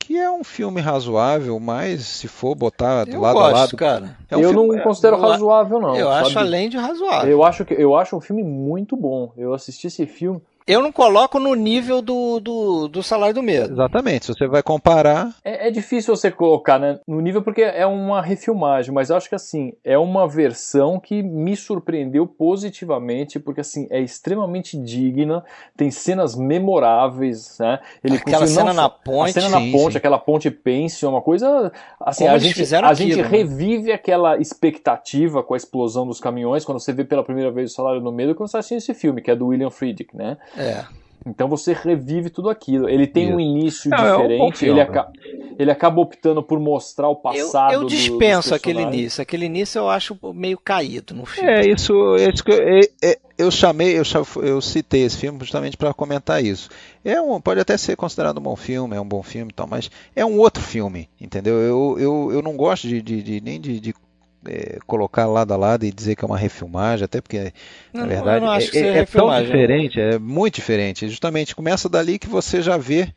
que é um filme razoável, mas se for botar do eu lado gosto, a lado. cara. É um eu filme, não considero eu, razoável, não. Eu sabe? acho além de razoável. Eu acho, que, eu acho um filme muito bom. Eu assisti esse filme eu não coloco no nível do, do, do salário do medo. Exatamente, se você vai comparar. É, é, difícil você colocar né, no nível porque é uma refilmagem, mas eu acho que assim, é uma versão que me surpreendeu positivamente, porque assim, é extremamente digna, tem cenas memoráveis, né? Ele aquela cena não, na ponte. A cena sim, na ponte, sim. aquela ponte pense, é uma coisa. Assim, Como a gente, a aquilo, gente né? revive aquela expectativa com a explosão dos caminhões, quando você vê pela primeira vez o salário do medo, quando você assiste esse filme, que é do William Friedkin, né? É. Então você revive tudo aquilo. Ele tem Isso. um início Não, diferente, é um ele, aca ele acaba optando por mostrar o passado. Eu, eu dispenso aquele início. Aquele início eu acho meio caído no filme. É, isso, isso que eu, é, é, eu chamei, eu, eu citei esse filme justamente para comentar isso. É um, pode até ser considerado um bom filme, é um bom filme e tal, mas é um outro filme, entendeu? Eu, eu, eu não gosto de, de, de nem de, de é, colocar lado a lado e dizer que é uma refilmagem, até porque, não, na verdade, é, é, é tão diferente, é muito diferente. Justamente começa dali que você já vê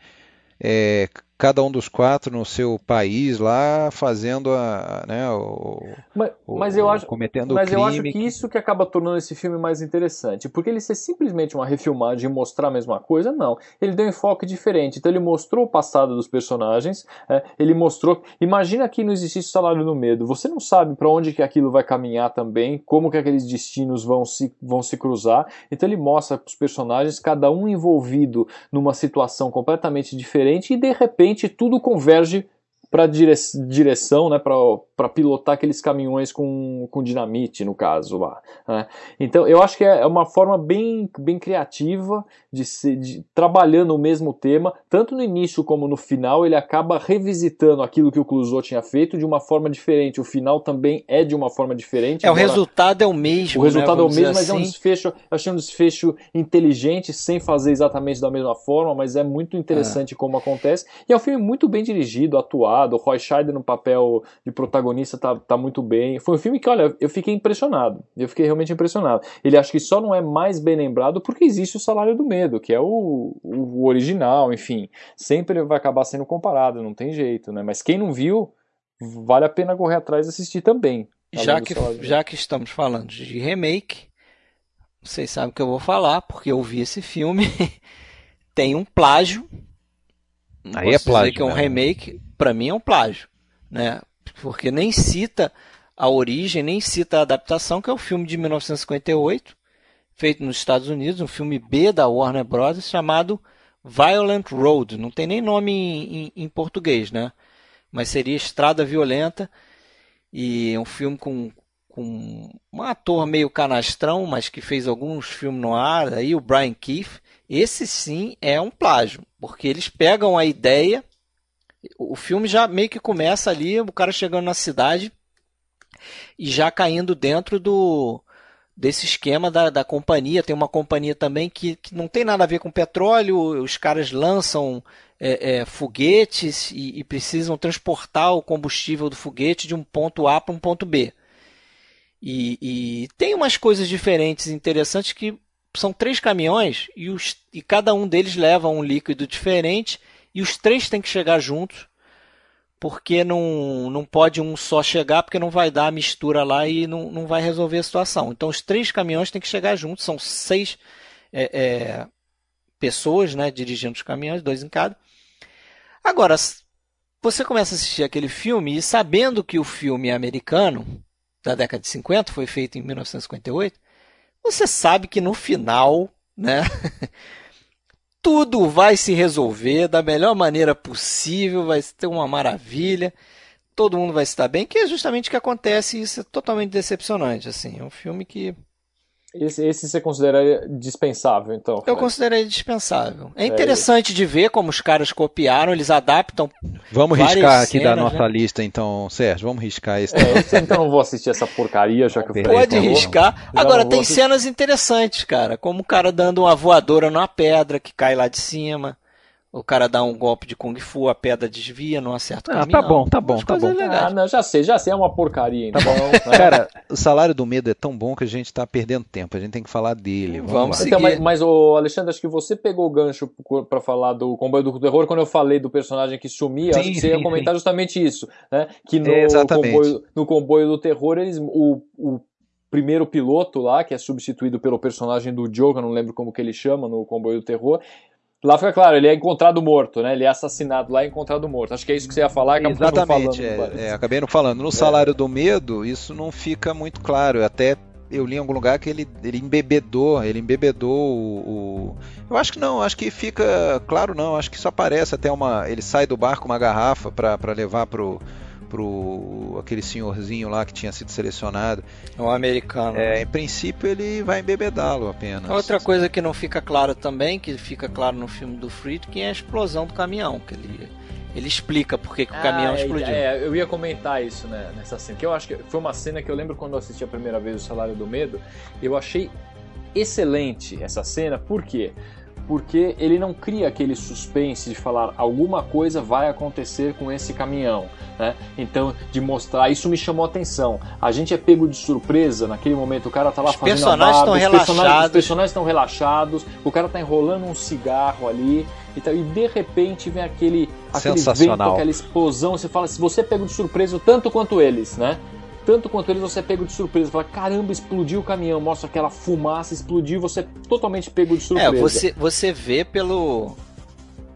é, cada um dos quatro no seu país lá fazendo a, né, o, mas, o, mas eu acho, cometendo mas eu acho que isso que acaba tornando esse filme mais interessante, porque ele ser simplesmente uma refilmagem e mostrar a mesma coisa, não. Ele deu um enfoque diferente. Então ele mostrou o passado dos personagens, é, ele mostrou. Imagina que não existisse o salário do medo. Você não sabe para onde que aquilo vai caminhar também, como que aqueles destinos vão se, vão se cruzar. Então ele mostra os personagens cada um envolvido numa situação completamente diferente e de repente tudo converge para dire direção, né, para pilotar aqueles caminhões com, com dinamite, no caso lá. Né? Então, eu acho que é, é uma forma bem, bem criativa de, ser, de trabalhando o mesmo tema, tanto no início como no final, ele acaba revisitando aquilo que o Clouseau tinha feito de uma forma diferente. O final também é de uma forma diferente. É, o resultado é o mesmo. O resultado né, é o mesmo, mas assim. é um assim. desfecho, eu achei um desfecho inteligente, sem fazer exatamente da mesma forma, mas é muito interessante é. como acontece. E é um filme muito bem dirigido, atuado. O Roy Scheider no papel de protagonista tá, tá muito bem. Foi um filme que, olha, eu fiquei impressionado. Eu fiquei realmente impressionado. Ele acho que só não é mais bem lembrado porque existe o Salário do Medo, que é o, o original, enfim. Sempre ele vai acabar sendo comparado, não tem jeito, né? Mas quem não viu, vale a pena correr atrás e assistir também. Já que, já que estamos falando de remake, vocês sabem o que eu vou falar, porque eu vi esse filme. [laughs] tem um plágio. Não Aí é plágio. que é um né? remake, para mim é um plágio, né? Porque nem cita a origem, nem cita a adaptação, que é o filme de 1958, feito nos Estados Unidos, um filme B da Warner Bros. chamado Violent Road. Não tem nem nome em, em, em português, né? Mas seria Estrada Violenta. E é um filme com, com um ator meio canastrão, mas que fez alguns filmes no ar, aí o Brian Keith. Esse sim é um plágio, porque eles pegam a ideia, o filme já meio que começa ali, o cara chegando na cidade e já caindo dentro do desse esquema da, da companhia. Tem uma companhia também que, que não tem nada a ver com petróleo, os caras lançam é, é, foguetes e, e, precisam transportar o combustível do foguete de um ponto A para um ponto B. E, e, tem umas coisas diferentes interessantes que são três caminhões e, os, e cada um deles leva um líquido diferente e os três têm que chegar juntos porque não, não pode um só chegar, porque não vai dar a mistura lá e não, não vai resolver a situação. Então os três caminhões têm que chegar juntos, são seis é, é, pessoas né, dirigindo os caminhões, dois em cada. Agora, você começa a assistir aquele filme e sabendo que o filme é americano, da década de 50, foi feito em 1958, você sabe que no final, né? [laughs] tudo vai se resolver da melhor maneira possível, vai ter uma maravilha, todo mundo vai estar bem, que é justamente o que acontece e isso é totalmente decepcionante, assim, é um filme que esse, esse você considera dispensável, então? Eu considerei dispensável. É, é interessante é. de ver como os caras copiaram, eles adaptam. Vamos riscar aqui cenas, da nossa né? lista, então, Sérgio. Vamos riscar isso. É, então [laughs] não vou assistir essa porcaria, já que eu falei. Pode riscar. Agora, tem cenas interessantes, cara. Como o cara dando uma voadora numa pedra que cai lá de cima. O cara dá um golpe de Kung Fu, a pedra desvia, não acerta o ah, Tá bom, tá bom, tá bom. Ah, não, já sei, já sei, é uma porcaria. Então, tá bom. [laughs] Né? Cara, o salário do medo é tão bom que a gente tá perdendo tempo. A gente tem que falar dele. Vamos, Vamos seguir. Então, mas, mas o Alexandre, acho que você pegou o gancho para falar do comboio do terror quando eu falei do personagem que sumia. Sim, acho que você sim, ia comentar sim. justamente isso, né? Que no, é, comboio, no comboio do terror, eles, o, o primeiro piloto lá, que é substituído pelo personagem do Joe, que eu não lembro como que ele chama no Comboio do Terror, Lá fica claro, ele é encontrado morto, né? Ele é assassinado lá e encontrado morto. Acho que é isso que você ia falar, Exatamente, não falando, é, é, acabei não falando. No é. salário do medo, isso não fica muito claro. Até eu li em algum lugar que ele, ele embebedou, ele embebedou o, o, Eu acho que não, acho que fica claro não, acho que isso aparece até uma. Ele sai do barco com uma garrafa para levar pro pro aquele senhorzinho lá que tinha sido selecionado. O americano. É, em princípio ele vai embebedá-lo apenas. Outra coisa que não fica claro também, que fica claro no filme do Friedkin, é a explosão do caminhão, que ele ele explica por que, que o caminhão ah, explodiu. É, eu ia comentar isso né, nessa cena, que eu acho que foi uma cena que eu lembro quando eu assisti a primeira vez o Salário do Medo, eu achei excelente essa cena, por quê? porque ele não cria aquele suspense de falar alguma coisa vai acontecer com esse caminhão, né? Então, de mostrar, isso me chamou a atenção. A gente é pego de surpresa naquele momento, o cara tá lá os fazendo personagens a barba, estão relaxados. Personagens, os personagens estão relaxados, o cara tá enrolando um cigarro ali, e de repente vem aquele, aquele vento, aquela explosão, você fala, se você é pego de surpresa tanto quanto eles, né? Tanto quanto eles você é pego de surpresa. Fala, caramba, explodiu o caminhão, mostra aquela fumaça, explodiu, você é totalmente pego de é, surpresa. É, você, você vê pelo.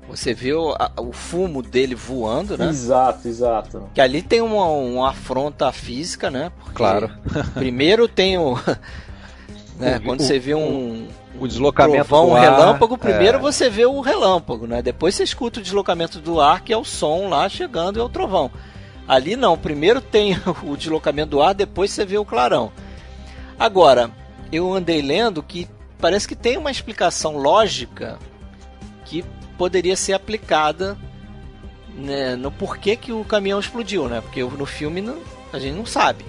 Você vê o, a, o fumo dele voando, né? Exato, exato. Que ali tem uma, uma afronta física, né? Porque claro. primeiro tem o. [laughs] Né? Quando o, você vê um, o deslocamento trovão, do um relâmpago, primeiro é... você vê o relâmpago, né? Depois você escuta o deslocamento do ar, que é o som lá chegando e é o trovão. Ali não, primeiro tem [laughs] o deslocamento do ar, depois você vê o clarão. Agora, eu andei lendo que parece que tem uma explicação lógica que poderia ser aplicada né, no porquê que o caminhão explodiu, né? Porque no filme não, a gente não sabe.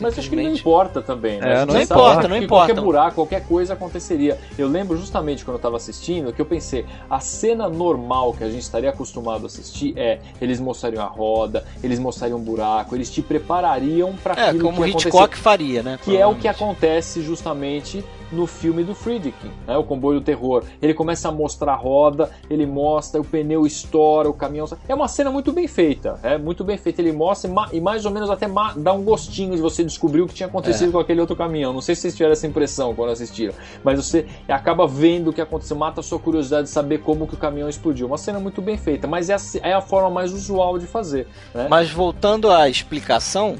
Mas acho que não importa também, né? É, não importa, não importa. Qualquer buraco, qualquer coisa aconteceria. Eu lembro justamente quando eu estava assistindo que eu pensei, a cena normal que a gente estaria acostumado a assistir é eles mostrariam a roda, eles mostrariam um buraco, eles te preparariam para é, aquilo como que Hitchcock faria, né? Que é o que acontece justamente no filme do Friedkin, né, o comboio do terror. Ele começa a mostrar a roda, ele mostra, o pneu estoura, o caminhão. É uma cena muito bem feita, é muito bem feita. Ele mostra e mais ou menos até dá um gostinho de você descobrir o que tinha acontecido é. com aquele outro caminhão. Não sei se vocês tiveram essa impressão quando assistiram, mas você acaba vendo o que aconteceu, mata a sua curiosidade de saber como que o caminhão explodiu. Uma cena muito bem feita, mas é a, é a forma mais usual de fazer. Né? Mas voltando à explicação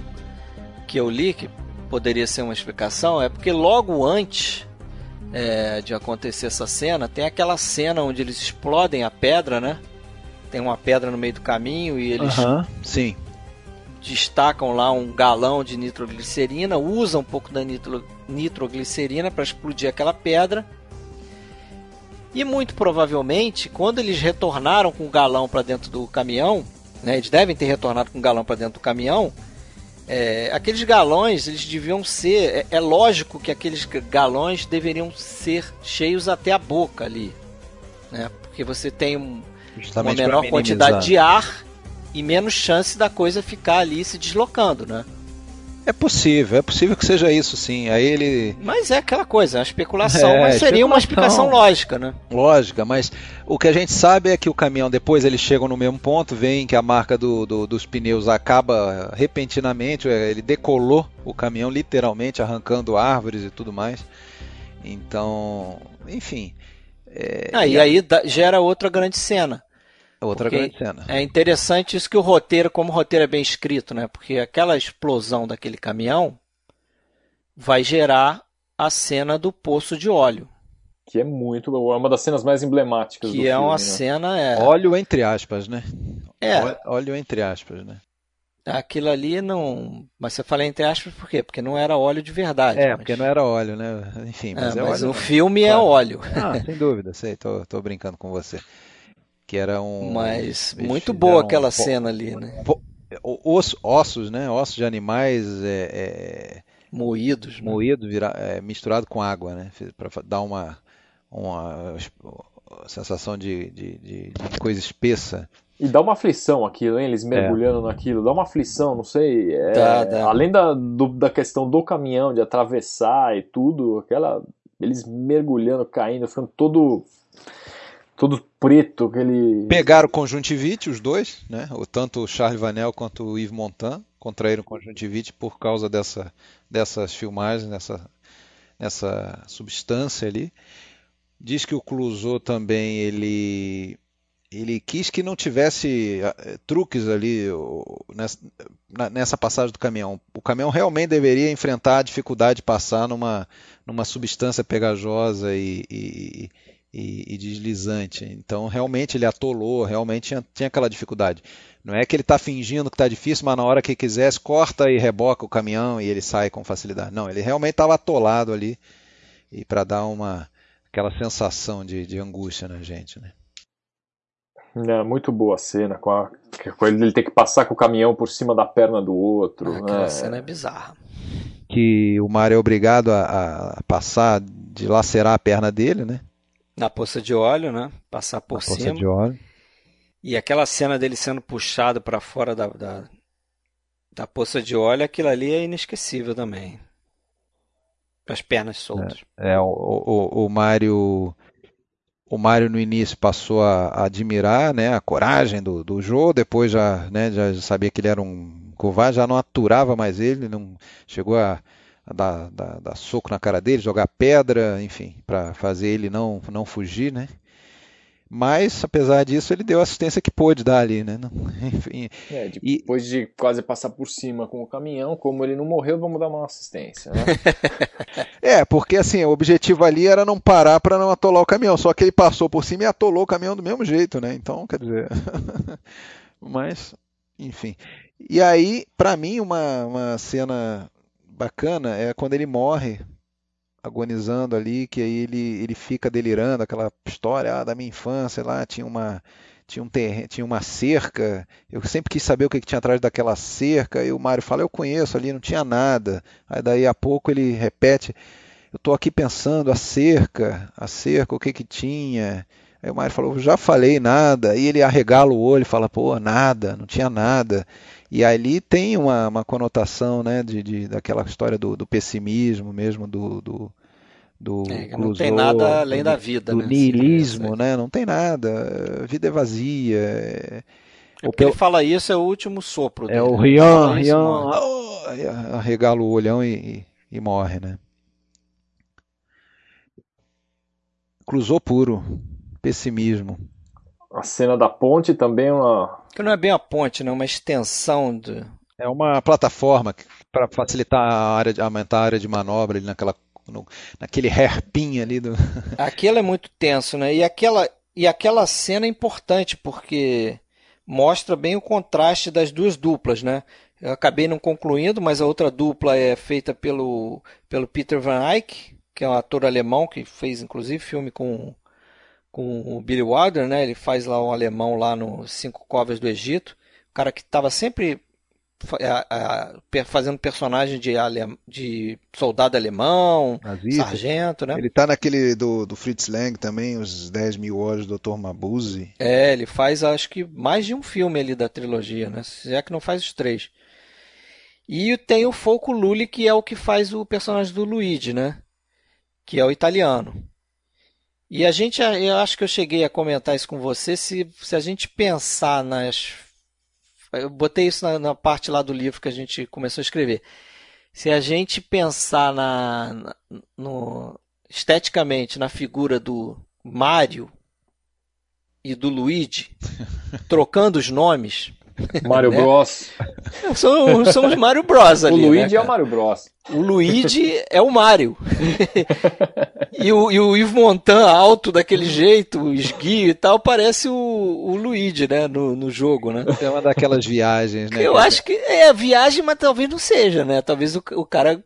que eu li, que poderia ser uma explicação é porque logo antes é, de acontecer essa cena, tem aquela cena onde eles explodem a pedra, né? Tem uma pedra no meio do caminho e eles sim. destacam lá um galão de nitroglicerina, usam um pouco da nitro, nitroglicerina para explodir aquela pedra. E muito provavelmente, quando eles retornaram com o galão para dentro do caminhão, né, eles devem ter retornado com o galão para dentro do caminhão, é, aqueles galões, eles deviam ser. É, é, lógico que aqueles galões deveriam ser cheios até a boca ali. Né? Porque você tem um, uma menor quantidade de ar e menos chance da coisa ficar ali se deslocando, né? É possível, é possível que seja isso, sim. Aí ele. Mas é aquela coisa, é uma especulação, [laughs] é, mas seria especulação. uma explicação lógica, né? Lógica, mas o que a gente sabe é que o caminhão, depois eles chegam no mesmo ponto, veem que a marca do, do, dos pneus acaba repentinamente, é, ele decolou o caminhão literalmente, arrancando árvores e tudo mais. Então, enfim. É, ah, e aí gera outra grande cena. Outra grande cena. É interessante isso que o roteiro, como o roteiro é bem escrito, né? Porque aquela explosão daquele caminhão vai gerar a cena do poço de óleo. Que é muito. É uma das cenas mais emblemáticas que do é filme. uma né? cena. É... Óleo entre aspas, né? É. Óleo entre aspas, né? Aquilo ali não. Mas você fala entre aspas por quê? Porque não era óleo de verdade. É, mas... porque não era óleo, né? Enfim, mas, é, é mas óleo, no filme é claro. é óleo. Ah, sem dúvida, sei, tô, tô brincando com você que era um. Mas muito boa aquela um, cena ali, né? Os, ossos, né? Ossos de animais é, é... moídos, né? moído, vira, é, misturado com água, né? Para dar uma, uma sensação de, de, de, de, coisa espessa. E dá uma aflição aquilo, hein? Eles mergulhando é. naquilo, dá uma aflição, não sei. É, dá, dá. Além da, do, da questão do caminhão, de atravessar e tudo, aquela. Eles mergulhando, caindo, ficando todo todo preto, aquele. Pegaram conjuntivite, os dois, né? Tanto o Charles Vanel quanto o Yves Montand contraíram conjuntivite por causa dessa, dessas filmagens, nessa, nessa substância ali. Diz que o Clouseau também ele ele quis que não tivesse uh, truques ali nessa, nessa, passagem do caminhão. O caminhão realmente deveria enfrentar a dificuldade de passar numa, numa substância pegajosa e, e, e, e, deslizante. Então, realmente ele atolou, realmente tinha, tinha aquela dificuldade. Não é que ele está fingindo que está difícil, mas na hora que quisesse, corta e reboca o caminhão e ele sai com facilidade. Não, ele realmente estava atolado ali e para dar uma aquela sensação de, de angústia na gente, né? É, muito boa a cena, com, a, com ele ter que passar com o caminhão por cima da perna do outro. Ah, aquela né? cena é bizarra. Que o Mário é obrigado a, a passar, de lacerar a perna dele, né? Na poça de óleo, né? Passar por Na cima. Poça de óleo. E aquela cena dele sendo puxado para fora da, da, da, poça de óleo, aquilo ali é inesquecível também. As pernas soltas. É, é o, o, o Mário. O Mário no início passou a, admirar né, a coragem do, do Jô, depois já, né, já sabia que ele era um covarde, já não aturava mais ele, não chegou a, dar, dar, dar soco na cara dele, jogar pedra, enfim, para fazer ele não, não fugir, né? Mas, apesar disso, ele deu a assistência que pôde dar ali, né? [laughs] Enfim. É, depois e... de quase passar por cima com o caminhão, como ele não morreu, vamos dar uma assistência, né? [laughs] é, porque assim, o objetivo ali era não parar para não atolar o caminhão, só que ele passou por cima e atolou o caminhão do mesmo jeito, né? Então, quer dizer. [laughs] Mas, enfim. E aí, para mim, uma, uma cena bacana é quando ele morre agonizando ali, que aí ele, ele fica delirando aquela história ah, da minha infância lá, tinha uma tinha um terreno, tinha uma cerca. Eu sempre quis saber o que, que tinha atrás daquela cerca. E o Mário fala: "Eu conheço ali, não tinha nada". Aí daí a pouco ele repete: "Eu estou aqui pensando a cerca, a cerca, o que que tinha?". Aí o Mário falou: "Já falei nada". E ele arregala o olho e fala: "Pô, nada, não tinha nada". E ali tem uma, uma conotação né, de, de, daquela história do, do pessimismo mesmo, do, do, do é, não tem nada além da vida. Do né? niilismo, né? Não tem nada. A vida é vazia. É... É porque ele fala isso, é o último sopro é dele. É o Rian, Rian, oh, arregala o olhão e, e, e morre, né? Cruzou puro, pessimismo. A cena da ponte também é uma. Que não é bem a ponte, não, é uma extensão de. É uma plataforma para facilitar a área, de, aumentar a área de manobra ali naquela, no, naquele hairpin ali do. [laughs] Aquilo é muito tenso, né? E aquela, e aquela cena é importante porque mostra bem o contraste das duas duplas, né? Eu acabei não concluindo, mas a outra dupla é feita pelo, pelo Peter Van Eyck, que é um ator alemão que fez inclusive filme com com o Billy Wilder, né? Ele faz lá um alemão lá no Cinco Covas do Egito, o cara que estava sempre fazendo personagem de, alem... de soldado alemão, Nazista. sargento, né? Ele tá naquele do, do Fritz Lang também, os 10 mil horas do Dr. Mabuse. É, ele faz acho que mais de um filme ali da trilogia, né? Se é que não faz os três. E tem o Folco Lully, que é o que faz o personagem do Luigi, né? Que é o italiano. E a gente, eu acho que eu cheguei a comentar isso com você, se, se a gente pensar nas. Eu botei isso na, na parte lá do livro que a gente começou a escrever. Se a gente pensar na, na no, esteticamente na figura do Mario e do Luigi, [laughs] trocando os nomes, Mario né? Bros. São, são os Mario Bros ali. O Luigi né, é o Mario Bros. O Luigi [laughs] é o Mario. [laughs] e, o, e o Yves Montan alto daquele jeito, o esguio e tal, parece o, o Luigi, né? No, no jogo, né? É uma daquelas viagens, né? Eu cara? acho que é viagem, mas talvez não seja, né? Talvez o, o cara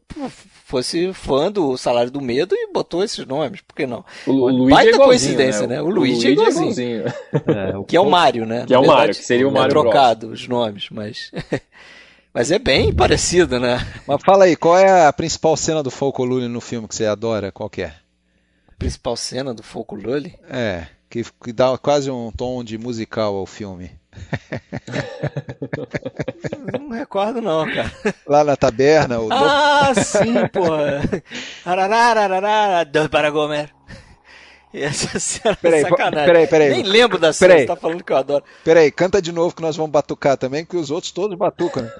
fosse fã do Salário do Medo e botou esses nomes, por que não? O, o Luigi Baita é coincidência, né? né? O, o Luigi, é igualzinho. É igualzinho. É, [laughs] que é o Mario, né? Que é o Mario, que seria o Mario trocado Bros. os nomes, mas mas é bem parecido, né? Mas fala aí, qual é a principal cena do Folcolule no filme que você adora? Qual que é? A principal cena do Folcolule? É, que, que dá quase um tom de musical ao filme. [laughs] não recordo não, cara. Lá na taberna? O ah, do... sim, porra. [laughs] Dois para Gomer. [laughs] Essa cena é peraí, sacanagem. Peraí, peraí. Nem lembro da cena, peraí. você tá falando que eu adoro. Peraí, canta de novo que nós vamos batucar também, que os outros todos batucam.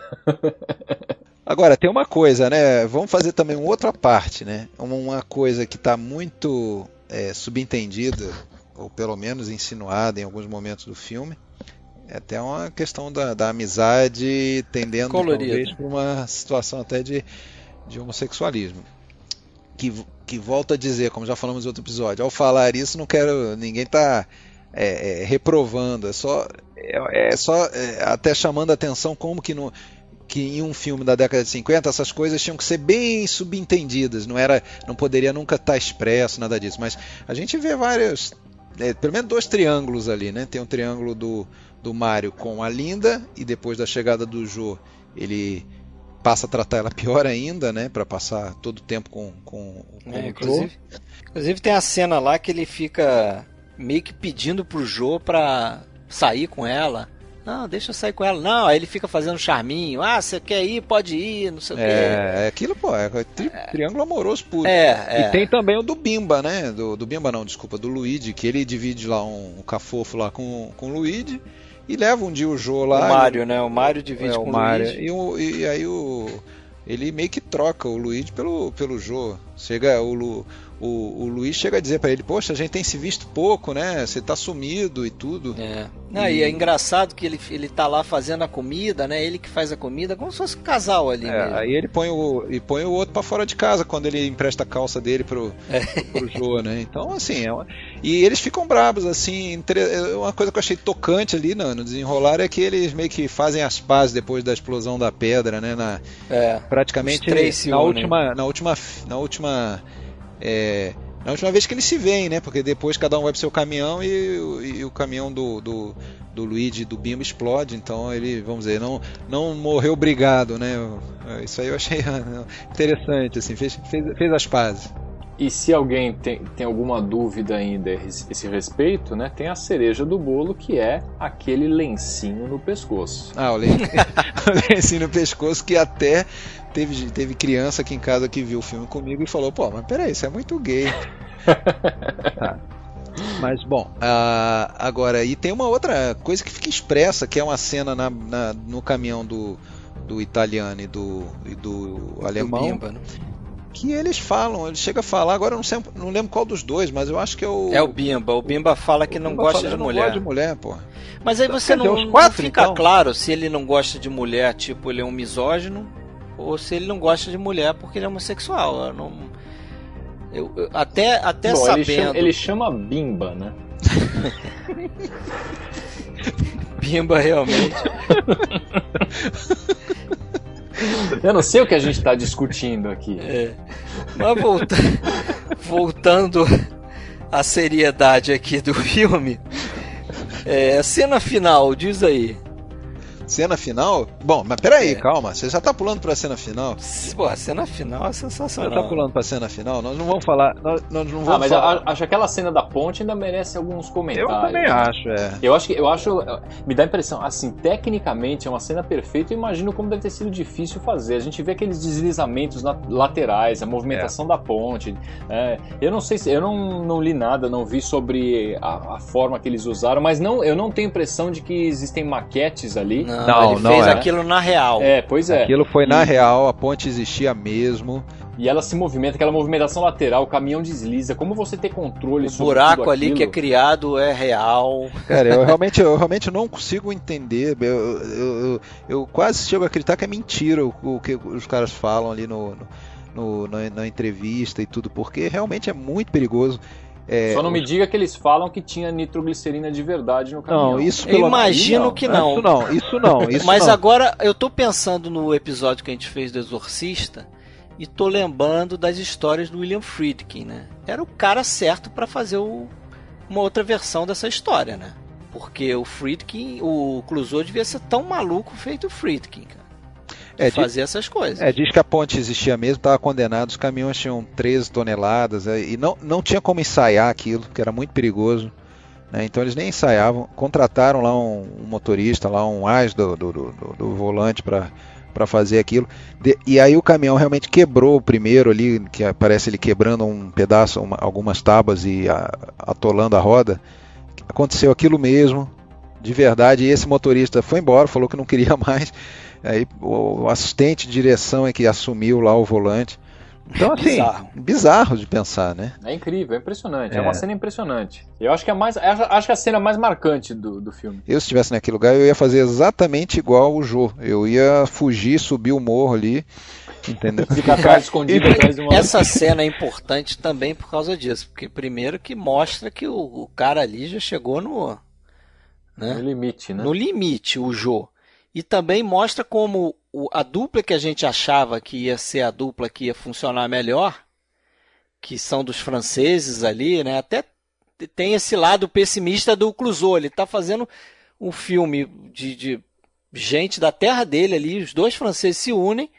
Agora, tem uma coisa, né? Vamos fazer também uma outra parte, né? Uma coisa que está muito é, subentendida, ou pelo menos insinuada em alguns momentos do filme, é até uma questão da, da amizade tendendo talvez para uma situação até de, de homossexualismo. Que, que volta a dizer, como já falamos em outro episódio, ao falar isso não quero ninguém tá é, é, reprovando, é só é, é só é, até chamando a atenção como que no que em um filme da década de 50 essas coisas tinham que ser bem subentendidas, não era, não poderia nunca estar tá expresso nada disso, mas a gente vê vários, é, pelo menos dois triângulos ali, né? Tem um triângulo do do Mario com a Linda e depois da chegada do Joe ele passa a tratar ela pior ainda, né, para passar todo o tempo com, com, com é, o inclusive, inclusive tem a cena lá que ele fica meio que pedindo pro Joe pra sair com ela. Não, deixa eu sair com ela. Não, aí ele fica fazendo charminho. Ah, você quer ir? Pode ir, não sei o é, quê. É, aquilo, pô, é tri é. triângulo amoroso puro. É, é. E tem também o do Bimba, né? Do, do Bimba não, desculpa, do Luigi, que ele divide lá um, um cafofo lá com, com o Luigi e leva um dia o Jô lá. O Mario, né? O Mario divide é, com o Mario. E, o, e aí o, ele meio que troca o Luigi pelo, pelo Jô. Chega o, Lu, o, o Luiz chega a dizer para ele, poxa, a gente tem se visto pouco, né? Você tá sumido e tudo. É. Não, e... e é engraçado que ele, ele tá lá fazendo a comida, né? Ele que faz a comida, como se fosse um casal ali. É, aí ele põe o, e põe o outro para fora de casa quando ele empresta a calça dele pro, é. pro Jô, né? Então, assim, é uma... e eles ficam bravos, assim. Entre... Uma coisa que eu achei tocante ali no, no desenrolar é que eles meio que fazem as pazes depois da explosão da pedra, né? Na, é, praticamente na última, na última, na última é, na última vez que eles se veem, né? Porque depois cada um vai pro seu caminhão e, e, e o caminhão do, do, do Luigi do Bimbo explode. Então ele, vamos dizer, não, não morreu brigado, né? Isso aí eu achei [laughs] interessante, assim, fez, fez, fez as pazes. E se alguém tem, tem alguma dúvida ainda a esse respeito, né, tem a cereja do bolo que é aquele lencinho no pescoço. Ah, o, len... [laughs] o lencinho no pescoço que até teve, teve criança aqui em casa que viu o filme comigo e falou: pô, mas peraí, isso é muito gay. [laughs] tá. Mas bom, uh, agora, e tem uma outra coisa que fica expressa, que é uma cena na, na no caminhão do, do italiano e do, e do alemão. Do Bimba, né? Que eles falam, ele chega a falar, agora eu não, sei, não lembro qual dos dois, mas eu acho que é o. É o Bimba. O Bimba fala que não gosta de não mulher. Gosta de mulher, pô. Mas aí você não, quatro, não fica então? claro se ele não gosta de mulher, tipo, ele é um misógino, ou se ele não gosta de mulher porque ele é homossexual. Eu não. Eu, eu até até Bom, sabendo. Ele chama, ele chama Bimba, né? [laughs] Bimba realmente. [laughs] [laughs] Eu não sei o que a gente está discutindo aqui. É. Mas volta... [laughs] voltando à seriedade aqui do filme, é, cena final, diz aí. Cena final? Bom, mas peraí, é. calma. Você já tá pulando pra cena final? Pô, a cena final é sensacional. Já tá pulando pra cena final? Nós não vamos falar. Nós, nós não vamos ah, mas falar. acho que aquela cena da ponte ainda merece alguns comentários. Eu também acho, é. Eu acho que. Eu acho. Me dá a impressão, assim, tecnicamente é uma cena perfeita. Eu imagino como deve ter sido difícil fazer. A gente vê aqueles deslizamentos laterais, a movimentação é. da ponte. É, eu não sei se. Eu não, não li nada, não vi sobre a, a, forma que eles usaram, mas não, eu não tenho impressão de que existem maquetes ali. Não, não ele não fez é. aquilo na real. É, pois é. Aquilo foi na real, a ponte existia mesmo. E ela se movimenta, aquela movimentação lateral, o caminhão desliza. Como você ter controle o sobre O buraco ali que é criado é real. Cara, eu realmente, eu realmente não consigo entender. Eu, eu, eu, eu quase chego a acreditar que é mentira o, o que os caras falam ali no, no, no na, na, entrevista e tudo, porque realmente é muito perigoso. É, Só não me diga que eles falam que tinha nitroglicerina de verdade no caminhão. Não, isso pelo... Eu imagino não. que não. Isso não, isso não. [laughs] Isso Mas não. agora eu tô pensando no episódio que a gente fez do Exorcista e tô lembrando das histórias do William Friedkin, né? Era o cara certo para fazer o... uma outra versão dessa história, né? Porque o Friedkin, o Clouseau devia ser tão maluco feito o Friedkin, cara é, fazer diz, essas coisas. É, diz que a ponte existia mesmo, estava condenado, os caminhões tinham 13 toneladas é, e não, não tinha como ensaiar aquilo, que era muito perigoso. Né, então eles nem ensaiavam, contrataram lá um, um motorista, lá um AS do, do, do, do volante para para fazer aquilo. De, e aí o caminhão realmente quebrou o primeiro ali, que aparece ele quebrando um pedaço, uma, algumas tábuas e a, atolando a roda. Aconteceu aquilo mesmo, de verdade, e esse motorista foi embora, falou que não queria [laughs] mais. Aí o assistente de direção é que assumiu lá o volante. Então, assim, bizarro. bizarro. de pensar, né? É incrível, é impressionante. É. é, uma cena impressionante. Eu acho que é mais, acho que é a cena mais marcante do, do filme. Eu, se estivesse naquele lugar, eu ia fazer exatamente igual o Jô. Eu ia fugir, subir o morro ali. Entendeu? [laughs] Ficar escondido atrás de uma... Essa cena é importante também por causa disso. Porque, primeiro, que mostra que o, o cara ali já chegou no. Né? No limite, né? No limite, o Jô. E também mostra como a dupla que a gente achava que ia ser a dupla que ia funcionar melhor, que são dos franceses ali, né? Até tem esse lado pessimista do Clouseau. Ele está fazendo um filme de, de, gente da terra dele ali, os dois franceses se unem,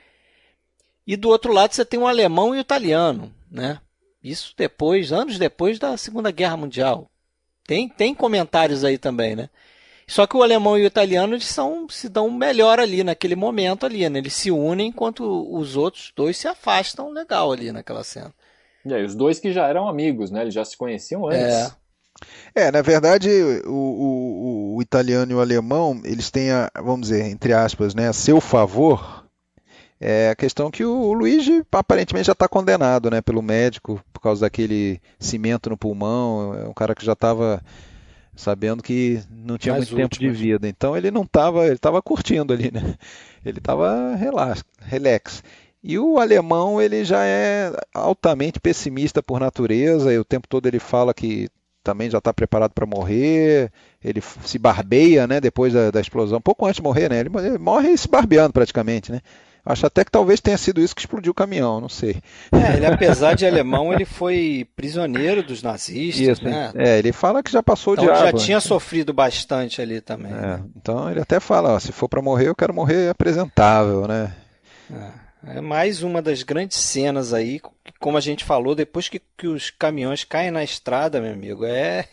e do outro lado você tem um alemão e um italiano, né? Isso depois, anos depois da Segunda Guerra Mundial. Tem, tem comentários aí também, né? Só que o alemão e o italiano eles são, se dão melhor ali naquele momento ali, né? Eles se unem enquanto os outros dois se afastam legal ali naquela cena. E aí, os dois que já eram amigos, né? Eles já se conheciam antes. É. É, na verdade, o, o, o, italiano e o alemão, eles têm, a, vamos dizer, entre aspas, né, a seu favor, É a questão que o Luigi aparentemente já está condenado, né, pelo médico por causa daquele cimento no pulmão. É um cara que já estava sabendo que não tinha Mais muito tempo de vida. Então ele não estava, ele estava curtindo ali, né? [laughs] Ele estava relax, relax. E o alemão ele já é altamente pessimista por natureza. E o tempo todo ele fala que também já está preparado para morrer. Ele se barbeia, né? Depois da, da, explosão, pouco antes de morrer, né? Ele morre se barbeando praticamente, né? Acho até que talvez tenha sido isso que explodiu o caminhão, não sei. É, ele apesar de alemão, ele foi prisioneiro dos nazistas, isso, né? É, ele fala que já passou então, de já tinha sofrido bastante ali também. É, né? Então ele até fala, ó, se for para morrer, eu quero morrer apresentável, né? É, é, mais uma das grandes cenas aí, como a gente falou, depois que, que os caminhões caem na estrada, meu amigo, é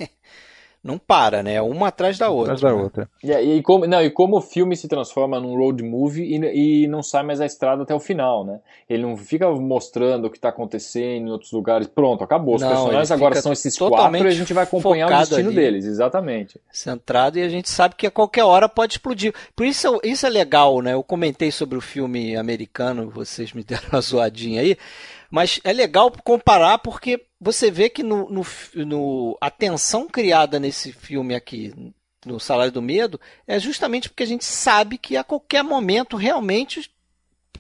não para, né? Uma atrás da outra. Atrás da né? outra. E, e, como, não, e como o filme se transforma num road movie e, e não sai mais da estrada até o final, né? Ele não fica mostrando o que está acontecendo em outros lugares. Pronto, acabou. Os não, personagens agora são esses quatro e a gente vai acompanhar o destino ali, deles, exatamente. Centrado e a gente sabe que a qualquer hora pode explodir. Por isso, isso é legal, né? Eu comentei sobre o filme americano, vocês me deram uma [laughs] zoadinha aí. Mas é legal comparar porque você vê que no, no, no, a tensão criada nesse filme aqui, no Salário do Medo, é justamente porque a gente sabe que a qualquer momento realmente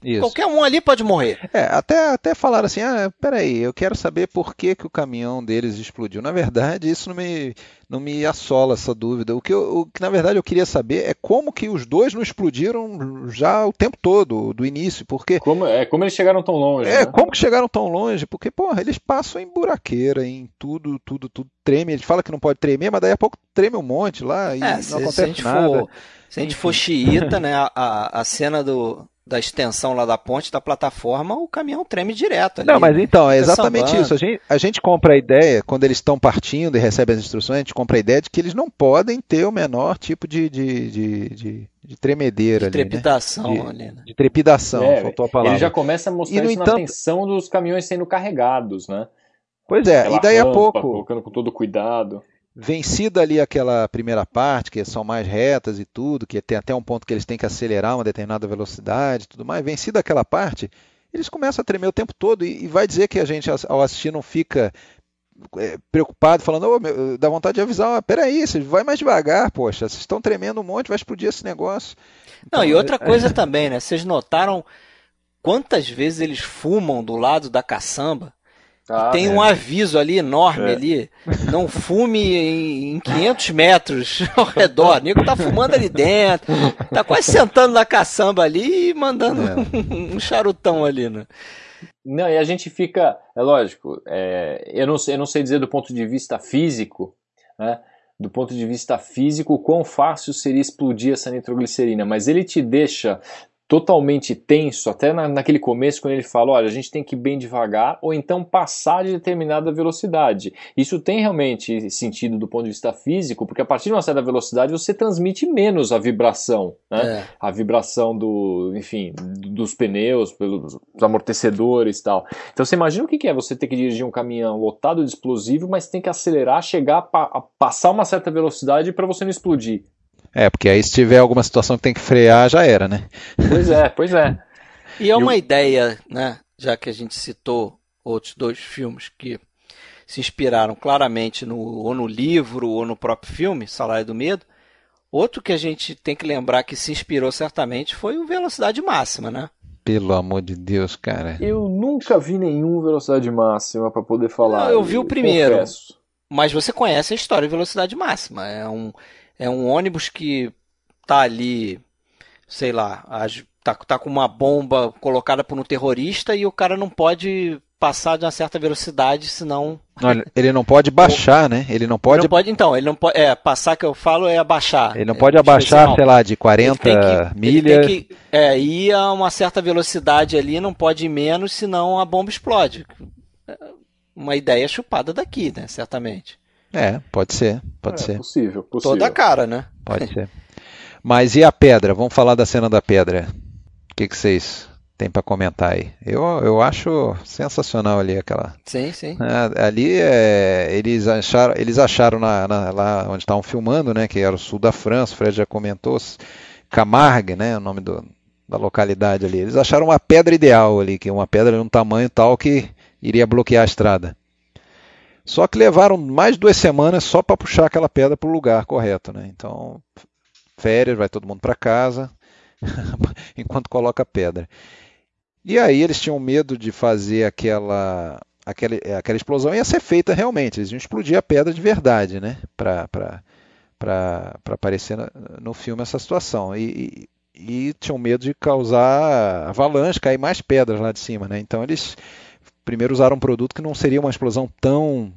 isso. Qualquer um ali pode morrer. É, até, até falaram assim: ah, peraí, eu quero saber por que, que o caminhão deles explodiu. Na verdade, isso não me, não me assola essa dúvida. O que, eu, o que, na verdade, eu queria saber é como que os dois não explodiram já o tempo todo, do início. Porque. Como, é, como eles chegaram tão longe. É, né? como que chegaram tão longe? Porque, porra, eles passam em buraqueira, em tudo, tudo, tudo treme. Ele fala que não pode tremer, mas daí a pouco treme um monte lá e é, não se, acontece se nada. For, se a gente for xiita, [laughs] né, a, a cena do da extensão lá da ponte, da plataforma, o caminhão treme direto. Ali, Não, mas então, é exatamente isso. A gente, a gente compra a ideia, quando eles estão partindo e recebem as instruções, a gente compra a ideia de que eles não podem ter o menor tipo de, de, de, de, de tremedeira. De ali, trepidação né? ali, né? De trepidação, é, faltou a palavra. Ele já começa a mostrar isso entanto... na tensão dos caminhões sendo carregados, né? Pois é, Aquela e daí rampa, a pouco. Colocando com todo cuidado vencida ali aquela primeira parte, que são mais retas e tudo, que tem até um ponto que eles têm que acelerar uma determinada velocidade e tudo mais, vencida aquela parte, eles começam a tremer o tempo todo e, e vai dizer que a gente, ao assistir, não fica é, preocupado, falando, oh, meu, dá vontade de avisar, oh, peraí, você vai mais devagar, poxa, vocês estão tremendo um monte, vai explodir esse negócio. Não, então, e outra é... coisa também, né? Vocês notaram quantas vezes eles fumam do lado da caçamba? Ah, tem é. um aviso ali enorme é. ali. Não fume em, em 500 metros [laughs] ao redor. O nego tá fumando ali dentro. Tá quase sentando na caçamba ali e mandando é. um, um, charutão ali, né? Não, e a gente fica, é lógico, é, eu, não sei, eu não sei dizer do ponto de vista físico, né? Do ponto de vista físico, o quão fácil seria explodir essa nitroglicerina, mas ele te deixa totalmente tenso, até na, naquele começo, quando ele fala: olha, a gente tem que ir bem devagar, ou então passar de determinada velocidade. Isso tem realmente sentido do ponto de vista físico, porque a partir de uma certa velocidade você transmite menos a vibração, né? É. A vibração do, enfim, dos pneus, pelos amortecedores e tal. Então você imagina o que é você ter que dirigir um caminhão lotado de explosivo, mas tem que acelerar, chegar a passar uma certa velocidade para você não explodir. É, porque aí se tiver alguma situação que tem que frear, já era, né? Pois é, pois é. E é uma ideia, né? Já que a gente citou outros dois filmes que se inspiraram claramente no, ou no livro ou no próprio filme, Salário do Medo. Outro que a gente tem que lembrar que se inspirou certamente foi o Velocidade Máxima, né? Pelo amor de Deus, cara. Eu nunca vi nenhum Velocidade Máxima para poder falar. Não, eu vi o primeiro. Confesso. Mas você conhece a história de Velocidade Máxima. É um, é um ônibus que tá ali, sei lá, tá, tá com uma bomba colocada por um terrorista e o cara não pode passar de uma certa velocidade, senão. Não, ele não pode baixar, né? Ele não pode. Ele não pode, então, ele não pode. É, passar que eu falo é abaixar. Ele não pode é, abaixar, sei lá, de 40 que, milhas. Ele tem que é, ir a uma certa velocidade ali, não pode ir menos, senão a bomba explode. Uma ideia chupada daqui, né? Certamente. É, pode ser, pode é, ser. Possível, possível. Toda a cara, né? Pode ser. Mas e a pedra? Vamos falar da cena da pedra. O que, que vocês têm para comentar aí? Eu, eu acho sensacional ali aquela. Sim, sim. É, ali é, eles acharam, eles acharam na, na, lá onde estavam filmando, né? Que era o sul da França. O Fred já comentou. Camargue, né? O nome do, da localidade ali. Eles acharam uma pedra ideal ali, que é uma pedra de um tamanho tal que iria bloquear a estrada. Só que levaram mais duas semanas só para puxar aquela pedra para o lugar correto, né? Então, férias, vai todo mundo para casa, [laughs] enquanto coloca a pedra. E aí eles tinham medo de fazer aquela, aquela, aquela explosão ia ser feita realmente, eles iam explodir a pedra de verdade, né? Para aparecer no, no filme essa situação. E, e, e tinham medo de causar avalanche, cair mais pedras lá de cima, né? Então eles primeiro usaram um produto que não seria uma explosão tão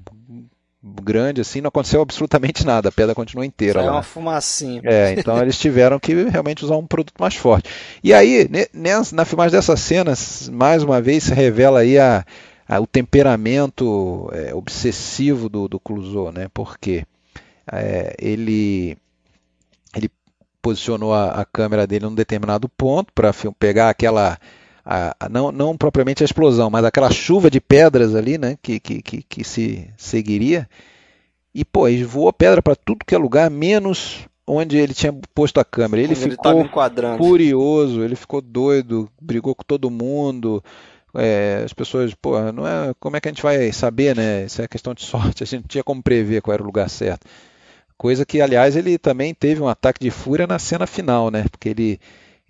grande assim, não aconteceu absolutamente [laughs] nada, a pedra continuou inteira. Só lá. É uma fumacinha. É, então eles tiveram que realmente usar um produto mais forte. E aí, na filmagem dessas cenas, mais uma vez se revela aí a, a o temperamento é, obsessivo do, do Clouseau, né? Porque é, ele ele posicionou a, a câmera dele num determinado ponto para pegar aquela a, a, não, não propriamente a explosão, mas aquela chuva de pedras ali, né, que, que, que, que se seguiria. E, pô, ele voou pedra para tudo que é lugar, menos onde ele tinha posto a câmera. Ele ele ficou furioso, ele ficou doido, brigou com todo mundo. É, as pessoas, pô, não é, como é que a gente vai saber, né? Isso é questão de [laughs] sorte, a gente não tinha como prever qual era o lugar certo. Coisa que, aliás, ele também teve um ataque de fúria na cena final, né? Porque ele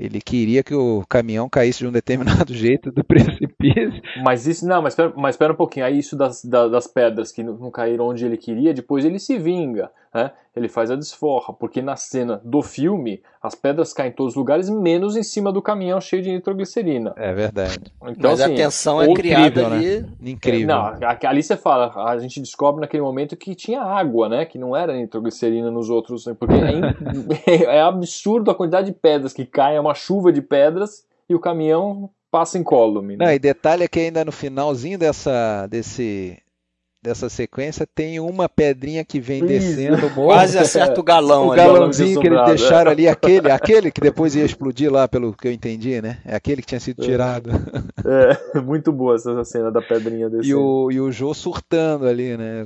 ele queria que o caminhão caísse de um determinado [laughs] jeito do precipício. Mas isso, não, mas espera, mas espera um pouquinho. Aí isso das, das, das pedras que não, não caíram onde ele queria, depois ele se vinga, né? Ele faz a desforra, porque na cena do filme as pedras caem em todos os lugares, menos em cima do caminhão cheio de nitroglicerina. É verdade. Então, Mas assim, a tensão é criada incrível, né? ali. Incrível. Não, ali você fala, a gente descobre naquele momento que tinha água, né? Que não era nitroglicerina nos outros, né, porque é, in- [laughs] é absurdo a quantidade de pedras que caem, é uma chuva de pedras e o caminhão passa incólume. Não, Né? e detalhe é que ainda no finalzinho dessa, desse, dessa sequência tem uma pedrinha que vem Isso. descendo [laughs] o morro. Quase acerta o galão o ali. galão galãozinho que eles assombrado, deixaram é. ali, aquele, aquele que depois ia explodir lá, pelo que eu entendi, né? É aquele que tinha sido É. tirado. É, [laughs] muito boa essa cena da pedrinha desse. E o, e o Jô surtando ali, né?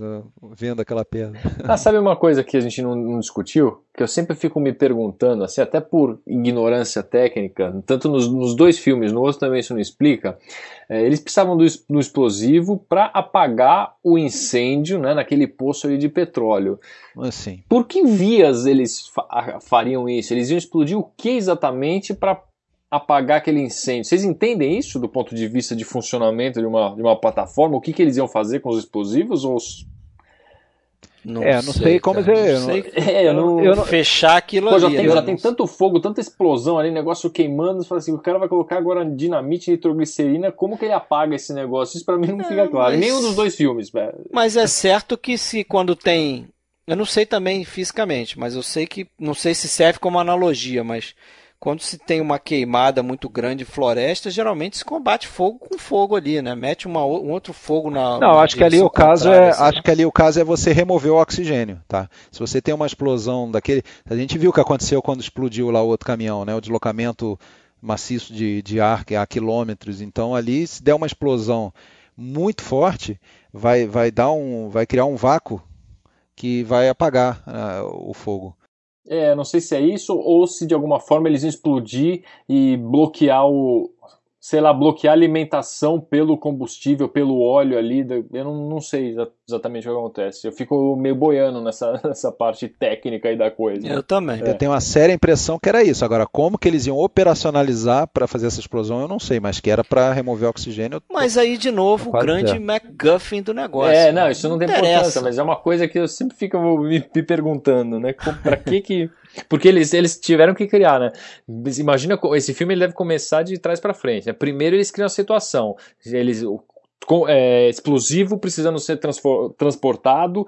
Vendo aquela pedra. Ah, sabe uma coisa que a gente não, não discutiu? Que eu sempre fico me perguntando, assim, até por ignorância técnica, tanto nos, nos dois filmes, no outro também isso não explica. é, eles precisavam do, do explosivo para apagar o incêndio né, naquele poço ali de petróleo. Assim. Por que vias eles fa- fariam isso? Eles iam explodir o que exatamente para apagar aquele incêndio? Vocês entendem isso do ponto de vista de funcionamento de uma, de uma plataforma? O que, que eles iam fazer com os explosivos? Ou Não É, não sei como cara, dizer, não eu sei É, eu não- eu não- fechar aquilo Pô, já ali. tem, né? já tem tanto fogo, tanta explosão ali, negócio queimando. Você fala assim, o cara vai colocar agora dinamite e nitroglicerina, como que ele apaga esse negócio? Isso pra mim não fica claro. Mas- nenhum dos dois filmes, velho. Mas é certo que se quando tem. Eu não sei também fisicamente, mas eu sei que. Não sei se serve como analogia, mas quando se tem uma queimada muito grande floresta, geralmente se combate fogo com fogo ali, né? Mete uma, um outro fogo na. Não, acho que ali o caso é, assim. acho que ali o caso é você remover o oxigênio, tá? Se você tem uma explosão daquele, a gente viu o que aconteceu quando explodiu lá o outro caminhão, né? O deslocamento maciço de, de ar que é a quilômetros. Então ali, se der uma explosão muito forte, vai, vai dar um, vai criar um vácuo que vai apagar ah, o fogo. É, não sei se é isso ou se de alguma forma eles iam explodir e bloquear o. Sei lá, bloquear a alimentação pelo combustível, pelo óleo ali. Eu não, não sei exa- exatamente o que acontece. Eu fico meio boiando nessa, [laughs] nessa parte técnica aí da coisa. Eu também. É. Eu tenho uma séria impressão que era isso. Agora, como que eles iam operacionalizar para fazer essa explosão, eu não sei, mas que era para remover o oxigênio. Mas aí, de novo, o grande certo. MacGuffin do negócio. É, não, isso não tem interessa. importância, mas é uma coisa que eu sempre fico me, me perguntando, né? Pra que que. Porque eles, eles tiveram que criar, né? Imagina, esse filme ele deve começar de trás pra frente, né? Primeiro eles criam a situação. Eles. com- é, explosivo precisando ser transportado,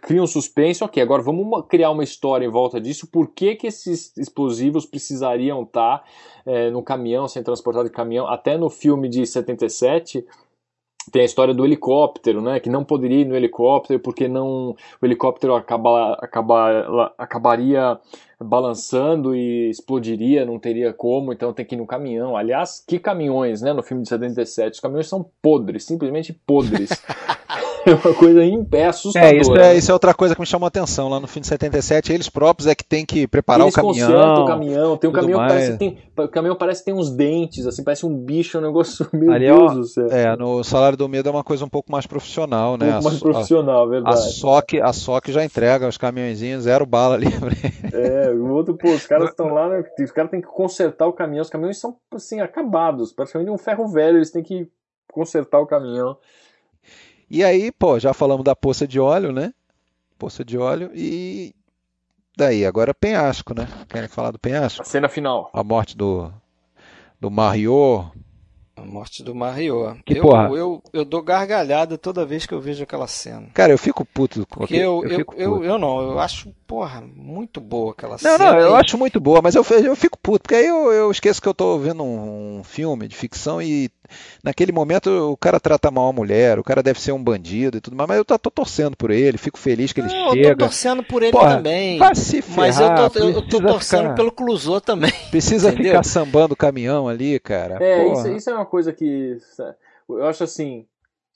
criam suspense, ok, agora vamos uma- criar uma história em volta disso, por que, que esses explosivos precisariam estar é, no caminhão, sendo transportado de caminhão, até no filme de 77, tem a história do helicóptero, né? Que não poderia ir no helicóptero porque não o helicóptero acaba, acaba, acabaria balançando e explodiria, não teria como, então tem que ir no caminhão. Aliás, que caminhões, né? No filme de 77, os caminhões são podres, simplesmente podres. [laughs] É uma coisa em pé assustadora. É, isso é, isso é outra coisa que me chamou a atenção. Lá no fim de 77, eles próprios é que tem que preparar Eles o caminhão. o caminhão. Tem um caminhão que parece que tem, o caminhão parece que tem uns dentes, assim, parece um bicho, um negócio. [laughs] Meu Ali, Deus ó, do céu. É, no Salário do Medo é uma coisa um pouco mais profissional, um né? pouco A- mais profissional, A, a, verdade. SOC, a SOC já entrega os caminhõezinhos, zero bala ali. É, o outro, pô, os caras [laughs] estão lá, né, os caras têm que consertar o caminhão. Os caminhões são, assim, acabados, praticamente um ferro velho, eles têm que consertar o caminhão. E aí, pô, já falamos da poça de óleo, né? Poça de óleo e daí, agora penhasco, né? Querem falar do penhasco? A cena final. A morte do, do Mario. A morte do Mario. Que eu, porra? eu, eu dou gargalhada toda vez que eu vejo aquela cena. Cara, eu fico puto com aquilo. eu, eu, eu, puto. eu não, eu acho, porra, muito boa aquela Não, cena. não, eu e- acho muito boa, mas eu, eu fico puto, porque aí eu, eu esqueço que eu tô vendo um, um filme de ficção e naquele momento o cara trata mal a mulher, o cara deve ser um bandido e tudo mais, mas eu tô, tô torcendo por ele, fico feliz que ele Não, eu tô chega. torcendo por ele Porra, também. Vai se ferrar, Mas eu tô, eu, eu tô torcendo ficar- pelo Clusô também. Precisa entendeu? ficar sambando o caminhão ali, cara. É, Porra. isso, isso é uma coisa que. Eu acho assim.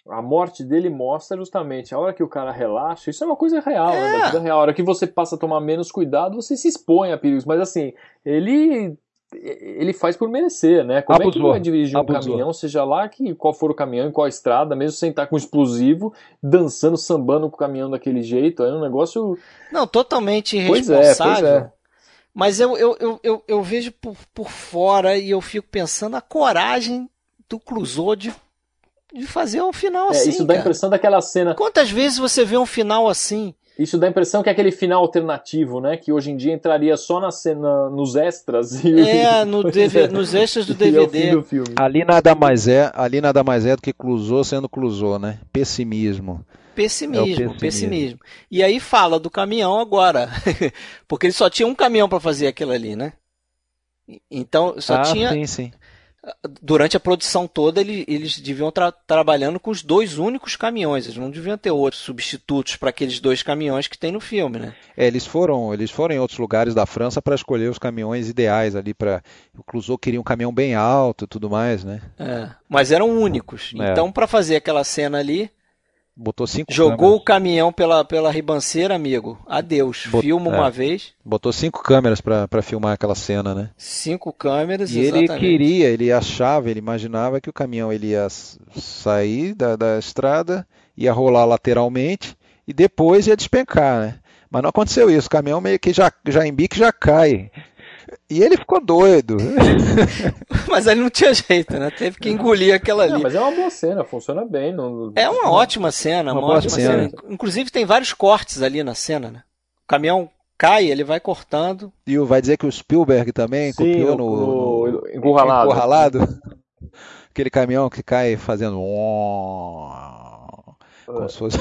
A morte dele mostra justamente a hora que o cara relaxa. Isso é uma coisa real, né? É. Da vida real. A hora que você passa a tomar menos cuidado, você se expõe a perigos. Mas assim, ele. Ele faz por merecer, né? Como é que Abusou. ele vai dirigir um Abusou. caminhão, seja lá que qual for o caminhão, em qual estrada, mesmo sem estar com explosivo, dançando, sambando com o caminhão daquele jeito, é um negócio. Não, totalmente Pois é, irresponsável. pois é. Mas eu, eu, eu, eu, eu vejo por, por fora e eu fico pensando a coragem do Clusô de, de fazer um final É, assim. isso dá a impressão daquela cena. Quantas vezes você vê um final assim? Isso dá a impressão que é aquele final alternativo, né? Que hoje em dia entraria só na cena, nos extras. E, É, [laughs] no DV é. nos extras do [laughs] E é DVD. do filme. Ali nada mais é, ali nada mais é do que Clusô sendo Clusô, né? Pessimismo. Pessimismo, É pessimismo. pessimismo. E aí fala do caminhão agora. [laughs] Porque ele só tinha um caminhão para fazer aquilo ali, né? Então, só ah, tinha. sim, sim. Durante a produção toda, ele- eles deviam estar trabalhando com os dois únicos caminhões. Eles não deviam ter outros substitutos para aqueles dois caminhões que tem no filme, né? É, eles foram, eles foram em outros lugares da França para escolher os caminhões ideais ali para o Clouseau queria um caminhão bem alto e tudo mais, né? É, Mas eram únicos. É. Então, para fazer aquela cena ali, Botou cinco jogou o câmeras, caminhão pela, pela ribanceira, amigo. Adeus. Bot- Filma é. uma vez, botou cinco câmeras para filmar aquela cena, né? cinco câmeras, E ele exatamente. queria, ele achava, ele imaginava que o caminhão ele ia sair da, da estrada, ia rolar lateralmente e depois ia despencar, né? Mas não aconteceu isso, o caminhão meio que já, já embica e já cai. E ele ficou doido. [laughs] Mas aí não tinha jeito, né? Teve que engolir aquela Não, ali. mas é uma boa cena, funciona bem. Não... É uma ótima cena, Uma uma, ótima cena. cena. Inclusive tem vários cortes ali na cena, né? O caminhão cai, ele vai cortando. E o- vai dizer que o Spielberg também Sim, copiou no- no, no encurralado. encurralado. [laughs] Aquele caminhão que cai fazendo. Como se fosse.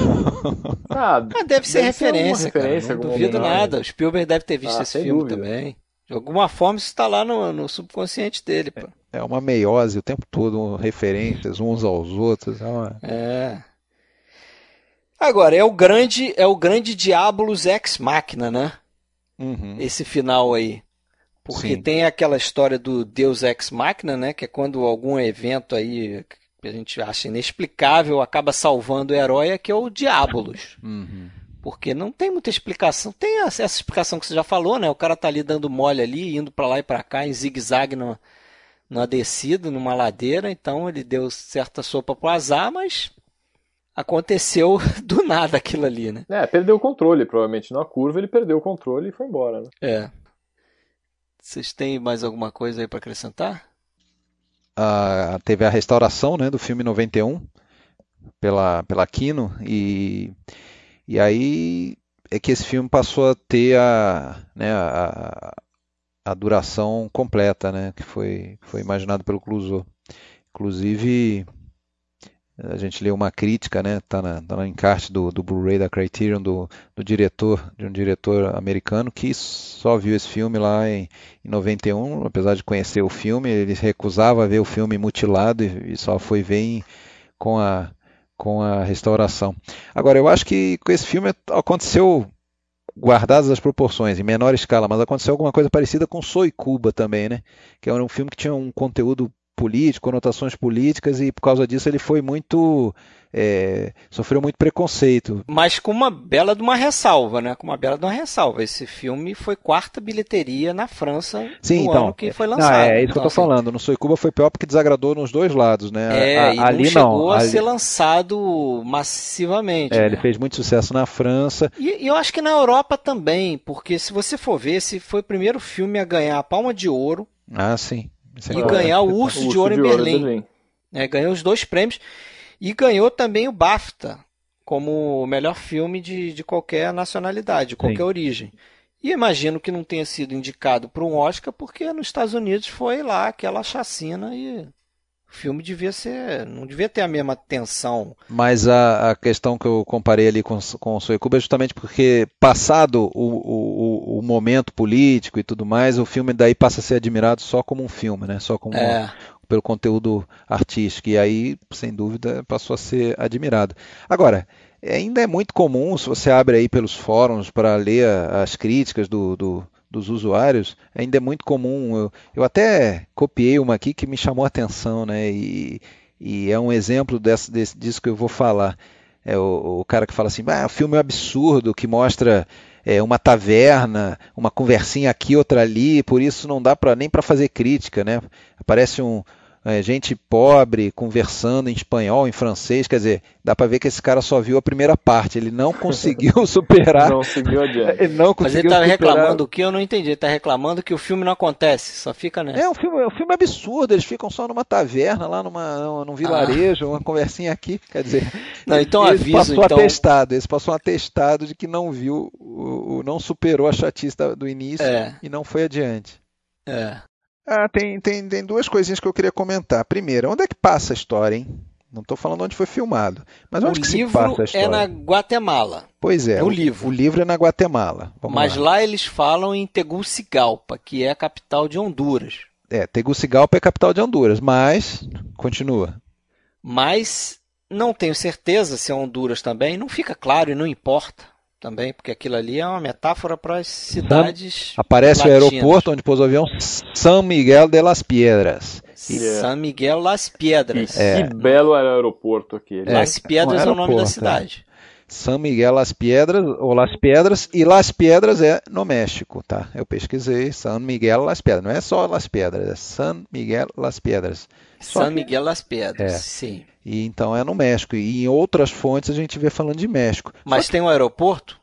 Ah, Ah, deve ser Deve ser uma referência, cara. referência, Não duvido homenagem. nada. O Spielberg deve ter visto Ah, esse filme dúvida. também. De alguma forma isso está lá no, no subconsciente dele, pô. É uma meiose o tempo todo, referências uns aos outros. É uma- É. Agora, é o grande, é o grande Diabolos Ex Machina, né? Uhum. Esse final aí. Porque Sim. tem aquela história do Deus Ex Machina, né? Que é quando algum evento aí que a gente acha inexplicável acaba salvando o herói, é que é o Diabolos. Uhum. Porque não tem muita explicação. Tem essa explicação que você já falou, né? O cara tá ali dando mole ali, indo pra lá e pra cá, em zigue-zague numa, numa descida, numa ladeira. Então ele deu certa sopa pro azar, mas aconteceu [laughs] do nada aquilo ali, né? É, perdeu o controle, provavelmente. Na curva ele perdeu o controle e foi embora, né? É. Vocês têm mais alguma coisa aí pra acrescentar? Ah, teve a restauração né, do filme 91 pela, pela Kino e, e aí é que esse filme passou a ter a, né, a, a duração completa, né, que foi, foi imaginado pelo Clouseau. Inclusive, a gente leu uma crítica, né, tá, na, tá no encarte do, do Blu-ray da Criterion do, do diretor, de um diretor americano que só viu esse filme lá em, em 91, apesar de conhecer o filme, ele recusava ver o filme mutilado e, e só foi ver em- com a com a restauração. Agora, eu acho que com esse filme aconteceu, guardadas as proporções, em menor escala, mas aconteceu alguma coisa parecida com Soy Cuba também, né? Que era um filme que tinha um conteúdo político, conotações políticas, e por causa disso ele foi muito. É, sofreu muito preconceito. Mas com uma bela de uma ressalva, né? Com uma bela de uma ressalva. Esse filme foi quarta bilheteria na França Sim, no então, ano que foi lançado. Não, é, é isso então, que eu tô assim, falando. No Soy Cuba foi pior porque desagradou nos dois lados, né? É, A- e ali não chegou não. a ali- ser lançado massivamente. é, né? ele fez muito sucesso na França. E, e eu acho que na Europa também, porque se você for ver, esse foi o primeiro filme a ganhar a Palma de Ouro Ah, sim. Isso é e importante. ganhar o Urso, de Ouro em Berlim. né? Ganhou os dois prêmios e ganhou também o BAFTA como o melhor filme de, de qualquer nacionalidade, de qualquer Sim. origem. E imagino que não tenha sido indicado para um Oscar porque nos Estados Unidos foi lá aquela chacina e o filme devia ser, não devia ter a mesma tensão. Mas a, a questão que eu comparei ali com, com o Soy Cuba é justamente porque, passado o, o, o- momento político e tudo mais, o filme daí passa a ser admirado só como um filme, né? Só como É, pelo conteúdo artístico. E aí, sem dúvida, passou a ser admirado. Agora, ainda é muito comum, se você abre aí pelos fóruns para ler as críticas do, do- dos usuários, ainda é muito comum. Eu, eu até copiei uma aqui que me chamou a atenção, né? E, e é um exemplo desse, desse, disso que eu vou falar. É o, o cara que fala assim, ah, o filme é um absurdo, que mostra é, uma taverna, uma conversinha aqui, outra ali, por isso não dá pra, nem para fazer crítica, né? Aparece um, é, gente pobre conversando em espanhol, em francês, quer dizer, dá para ver que esse cara só viu a primeira parte, ele não conseguiu [laughs] superar, Não seguiu adiante. ele não mas ele conseguiu estava superar. reclamando o que eu não entendi. Ele está reclamando que o filme não acontece, só fica nessa. É um filme, é um filme absurdo, eles ficam só numa taverna, lá numa, num vilarejo, uma conversinha aqui, quer dizer, Não, então esse aviso, passou então. atestado, esse passou um atestado de que não viu, o, o- não superou a chatice do início É. e não foi adiante. É. Ah, tem, tem, tem duas coisinhas que eu queria comentar. Primeiro, onde é que passa a história, hein? Não estou falando onde foi filmado, mas O onde que se passa a é história? na Guatemala, Pois é, é o livro. O livro é na Guatemala. Vamos mas lá. lá eles falam em Tegucigalpa, que é a capital de Honduras. É, Tegucigalpa é a capital de Honduras, mas continua. Mas não tenho certeza se é Honduras também, não fica claro e não importa também, porque aquilo ali é uma metáfora para as cidades Aparece latinas. o aeroporto onde pousa o avião São Miguel de las Piedras. San Miguel Las Piedras. E que belo era o aeroporto aquele. É, Las Piedras é, um o nome da aeroporto, cidade. São Miguel Las Piedras, ou Las Piedras, e Las Piedras é no México, tá? Eu pesquisei, São Miguel Las Piedras, não é só Las Piedras, é San Miguel Las Piedras. Só San que- Miguel Las Piedras, É. sim. E então é no México. E em outras fontes a gente vê falando de México. Mas tem um aeroporto?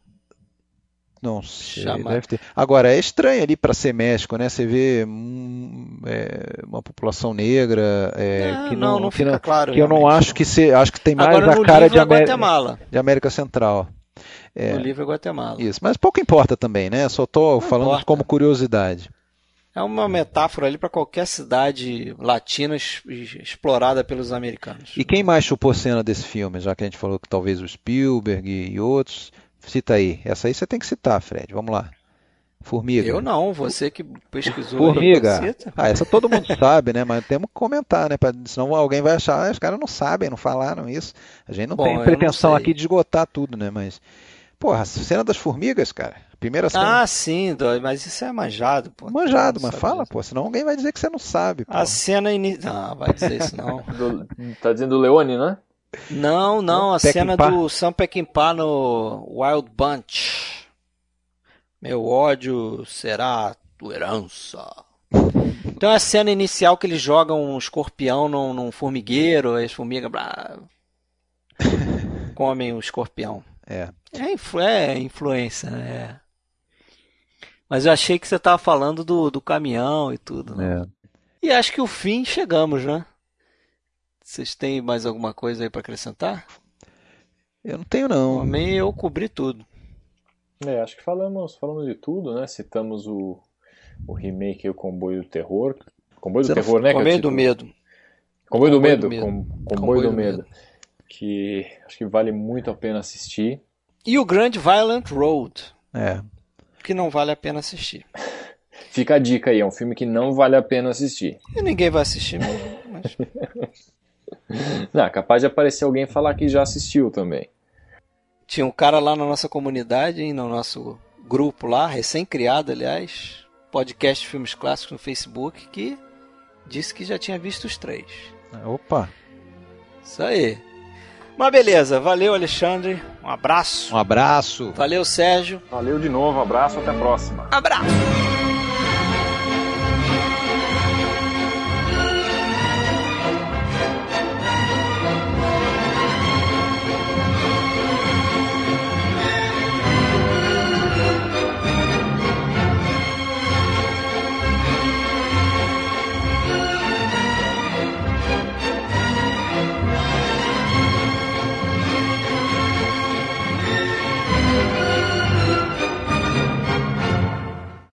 Não sei, Chama- deve ter. Agora, é estranho ali para ser México, né? Você vê hum, é, uma população negra é, não, que não, não, não que fica não- claro. que eu não acho que se, acho que tem mais Agora, a cara livro de, é Amé- Guatemala. de América Central. É. No livro é Guatemala. Isso, mas pouco importa também, né? Só tô Não falando importa. como curiosidade. É uma metáfora ali para qualquer cidade latina explorada pelos americanos. E quem mais chupou cena desse filme, já que a gente falou que talvez o Spielberg e outros? Cita aí. Essa aí você tem que citar, Fred. Vamos lá. Formiga. Eu não, você que pesquisou. Formiga. Ah, essa todo mundo [laughs] sabe, né? Mas temos que comentar, né? Pra, senão alguém vai achar, ah, os caras não sabem, não falaram isso. A gente não Bom, tem pretensão não aqui de esgotar tudo, né? Mas, porra, a cena das formigas, cara. A Primeira cena. Ah, sim, dói, mas isso é manjado, pô. manjado, mas fala, disso. pô. Senão alguém vai dizer que você não sabe. Pô. A cena inicial. Não, vai dizer isso não. [laughs] Do- tá dizendo o Leone, né? Não, não, a Peckinpah. cena do Sam Peckinpah no Wild Bunch. Meu ódio será tua herança. Então é a cena inicial que eles jogam um escorpião num, num formigueiro, as formigas blá, [laughs] comem o escorpião. É. É, influ é influência, né? Mas eu achei que você estava falando do, do caminhão e tudo. né? É. E acho que o fim chegamos, né? Vocês têm mais alguma coisa aí para acrescentar? Eu não tenho, não. Também eu cobri tudo. É, acho que falamos, falamos de tudo, né? Citamos o, o remake e o Comboio do Terror. Comboio do Terror, né? Comboio do medo. Comboio do Medo. do Medo. Com- Comboio, do Medo. Que acho que vale muito a pena assistir. E o Grand Violent Road, É. que não vale a pena assistir. Fica a dica aí, é um filme que não vale a pena assistir. E ninguém vai assistir mesmo. Mas... [laughs] Não, capaz de aparecer alguém falar que já assistiu também. Tinha um cara lá na nossa comunidade, hein, no nosso grupo lá, recém-criado, aliás, podcast de filmes clássicos no Facebook, que Disse que já tinha visto os três. Opa! Isso aí. Mas beleza, valeu Alexandre, um abraço. Um abraço. Valeu Sérgio. Valeu de novo, abraço, até a próxima. Abraço.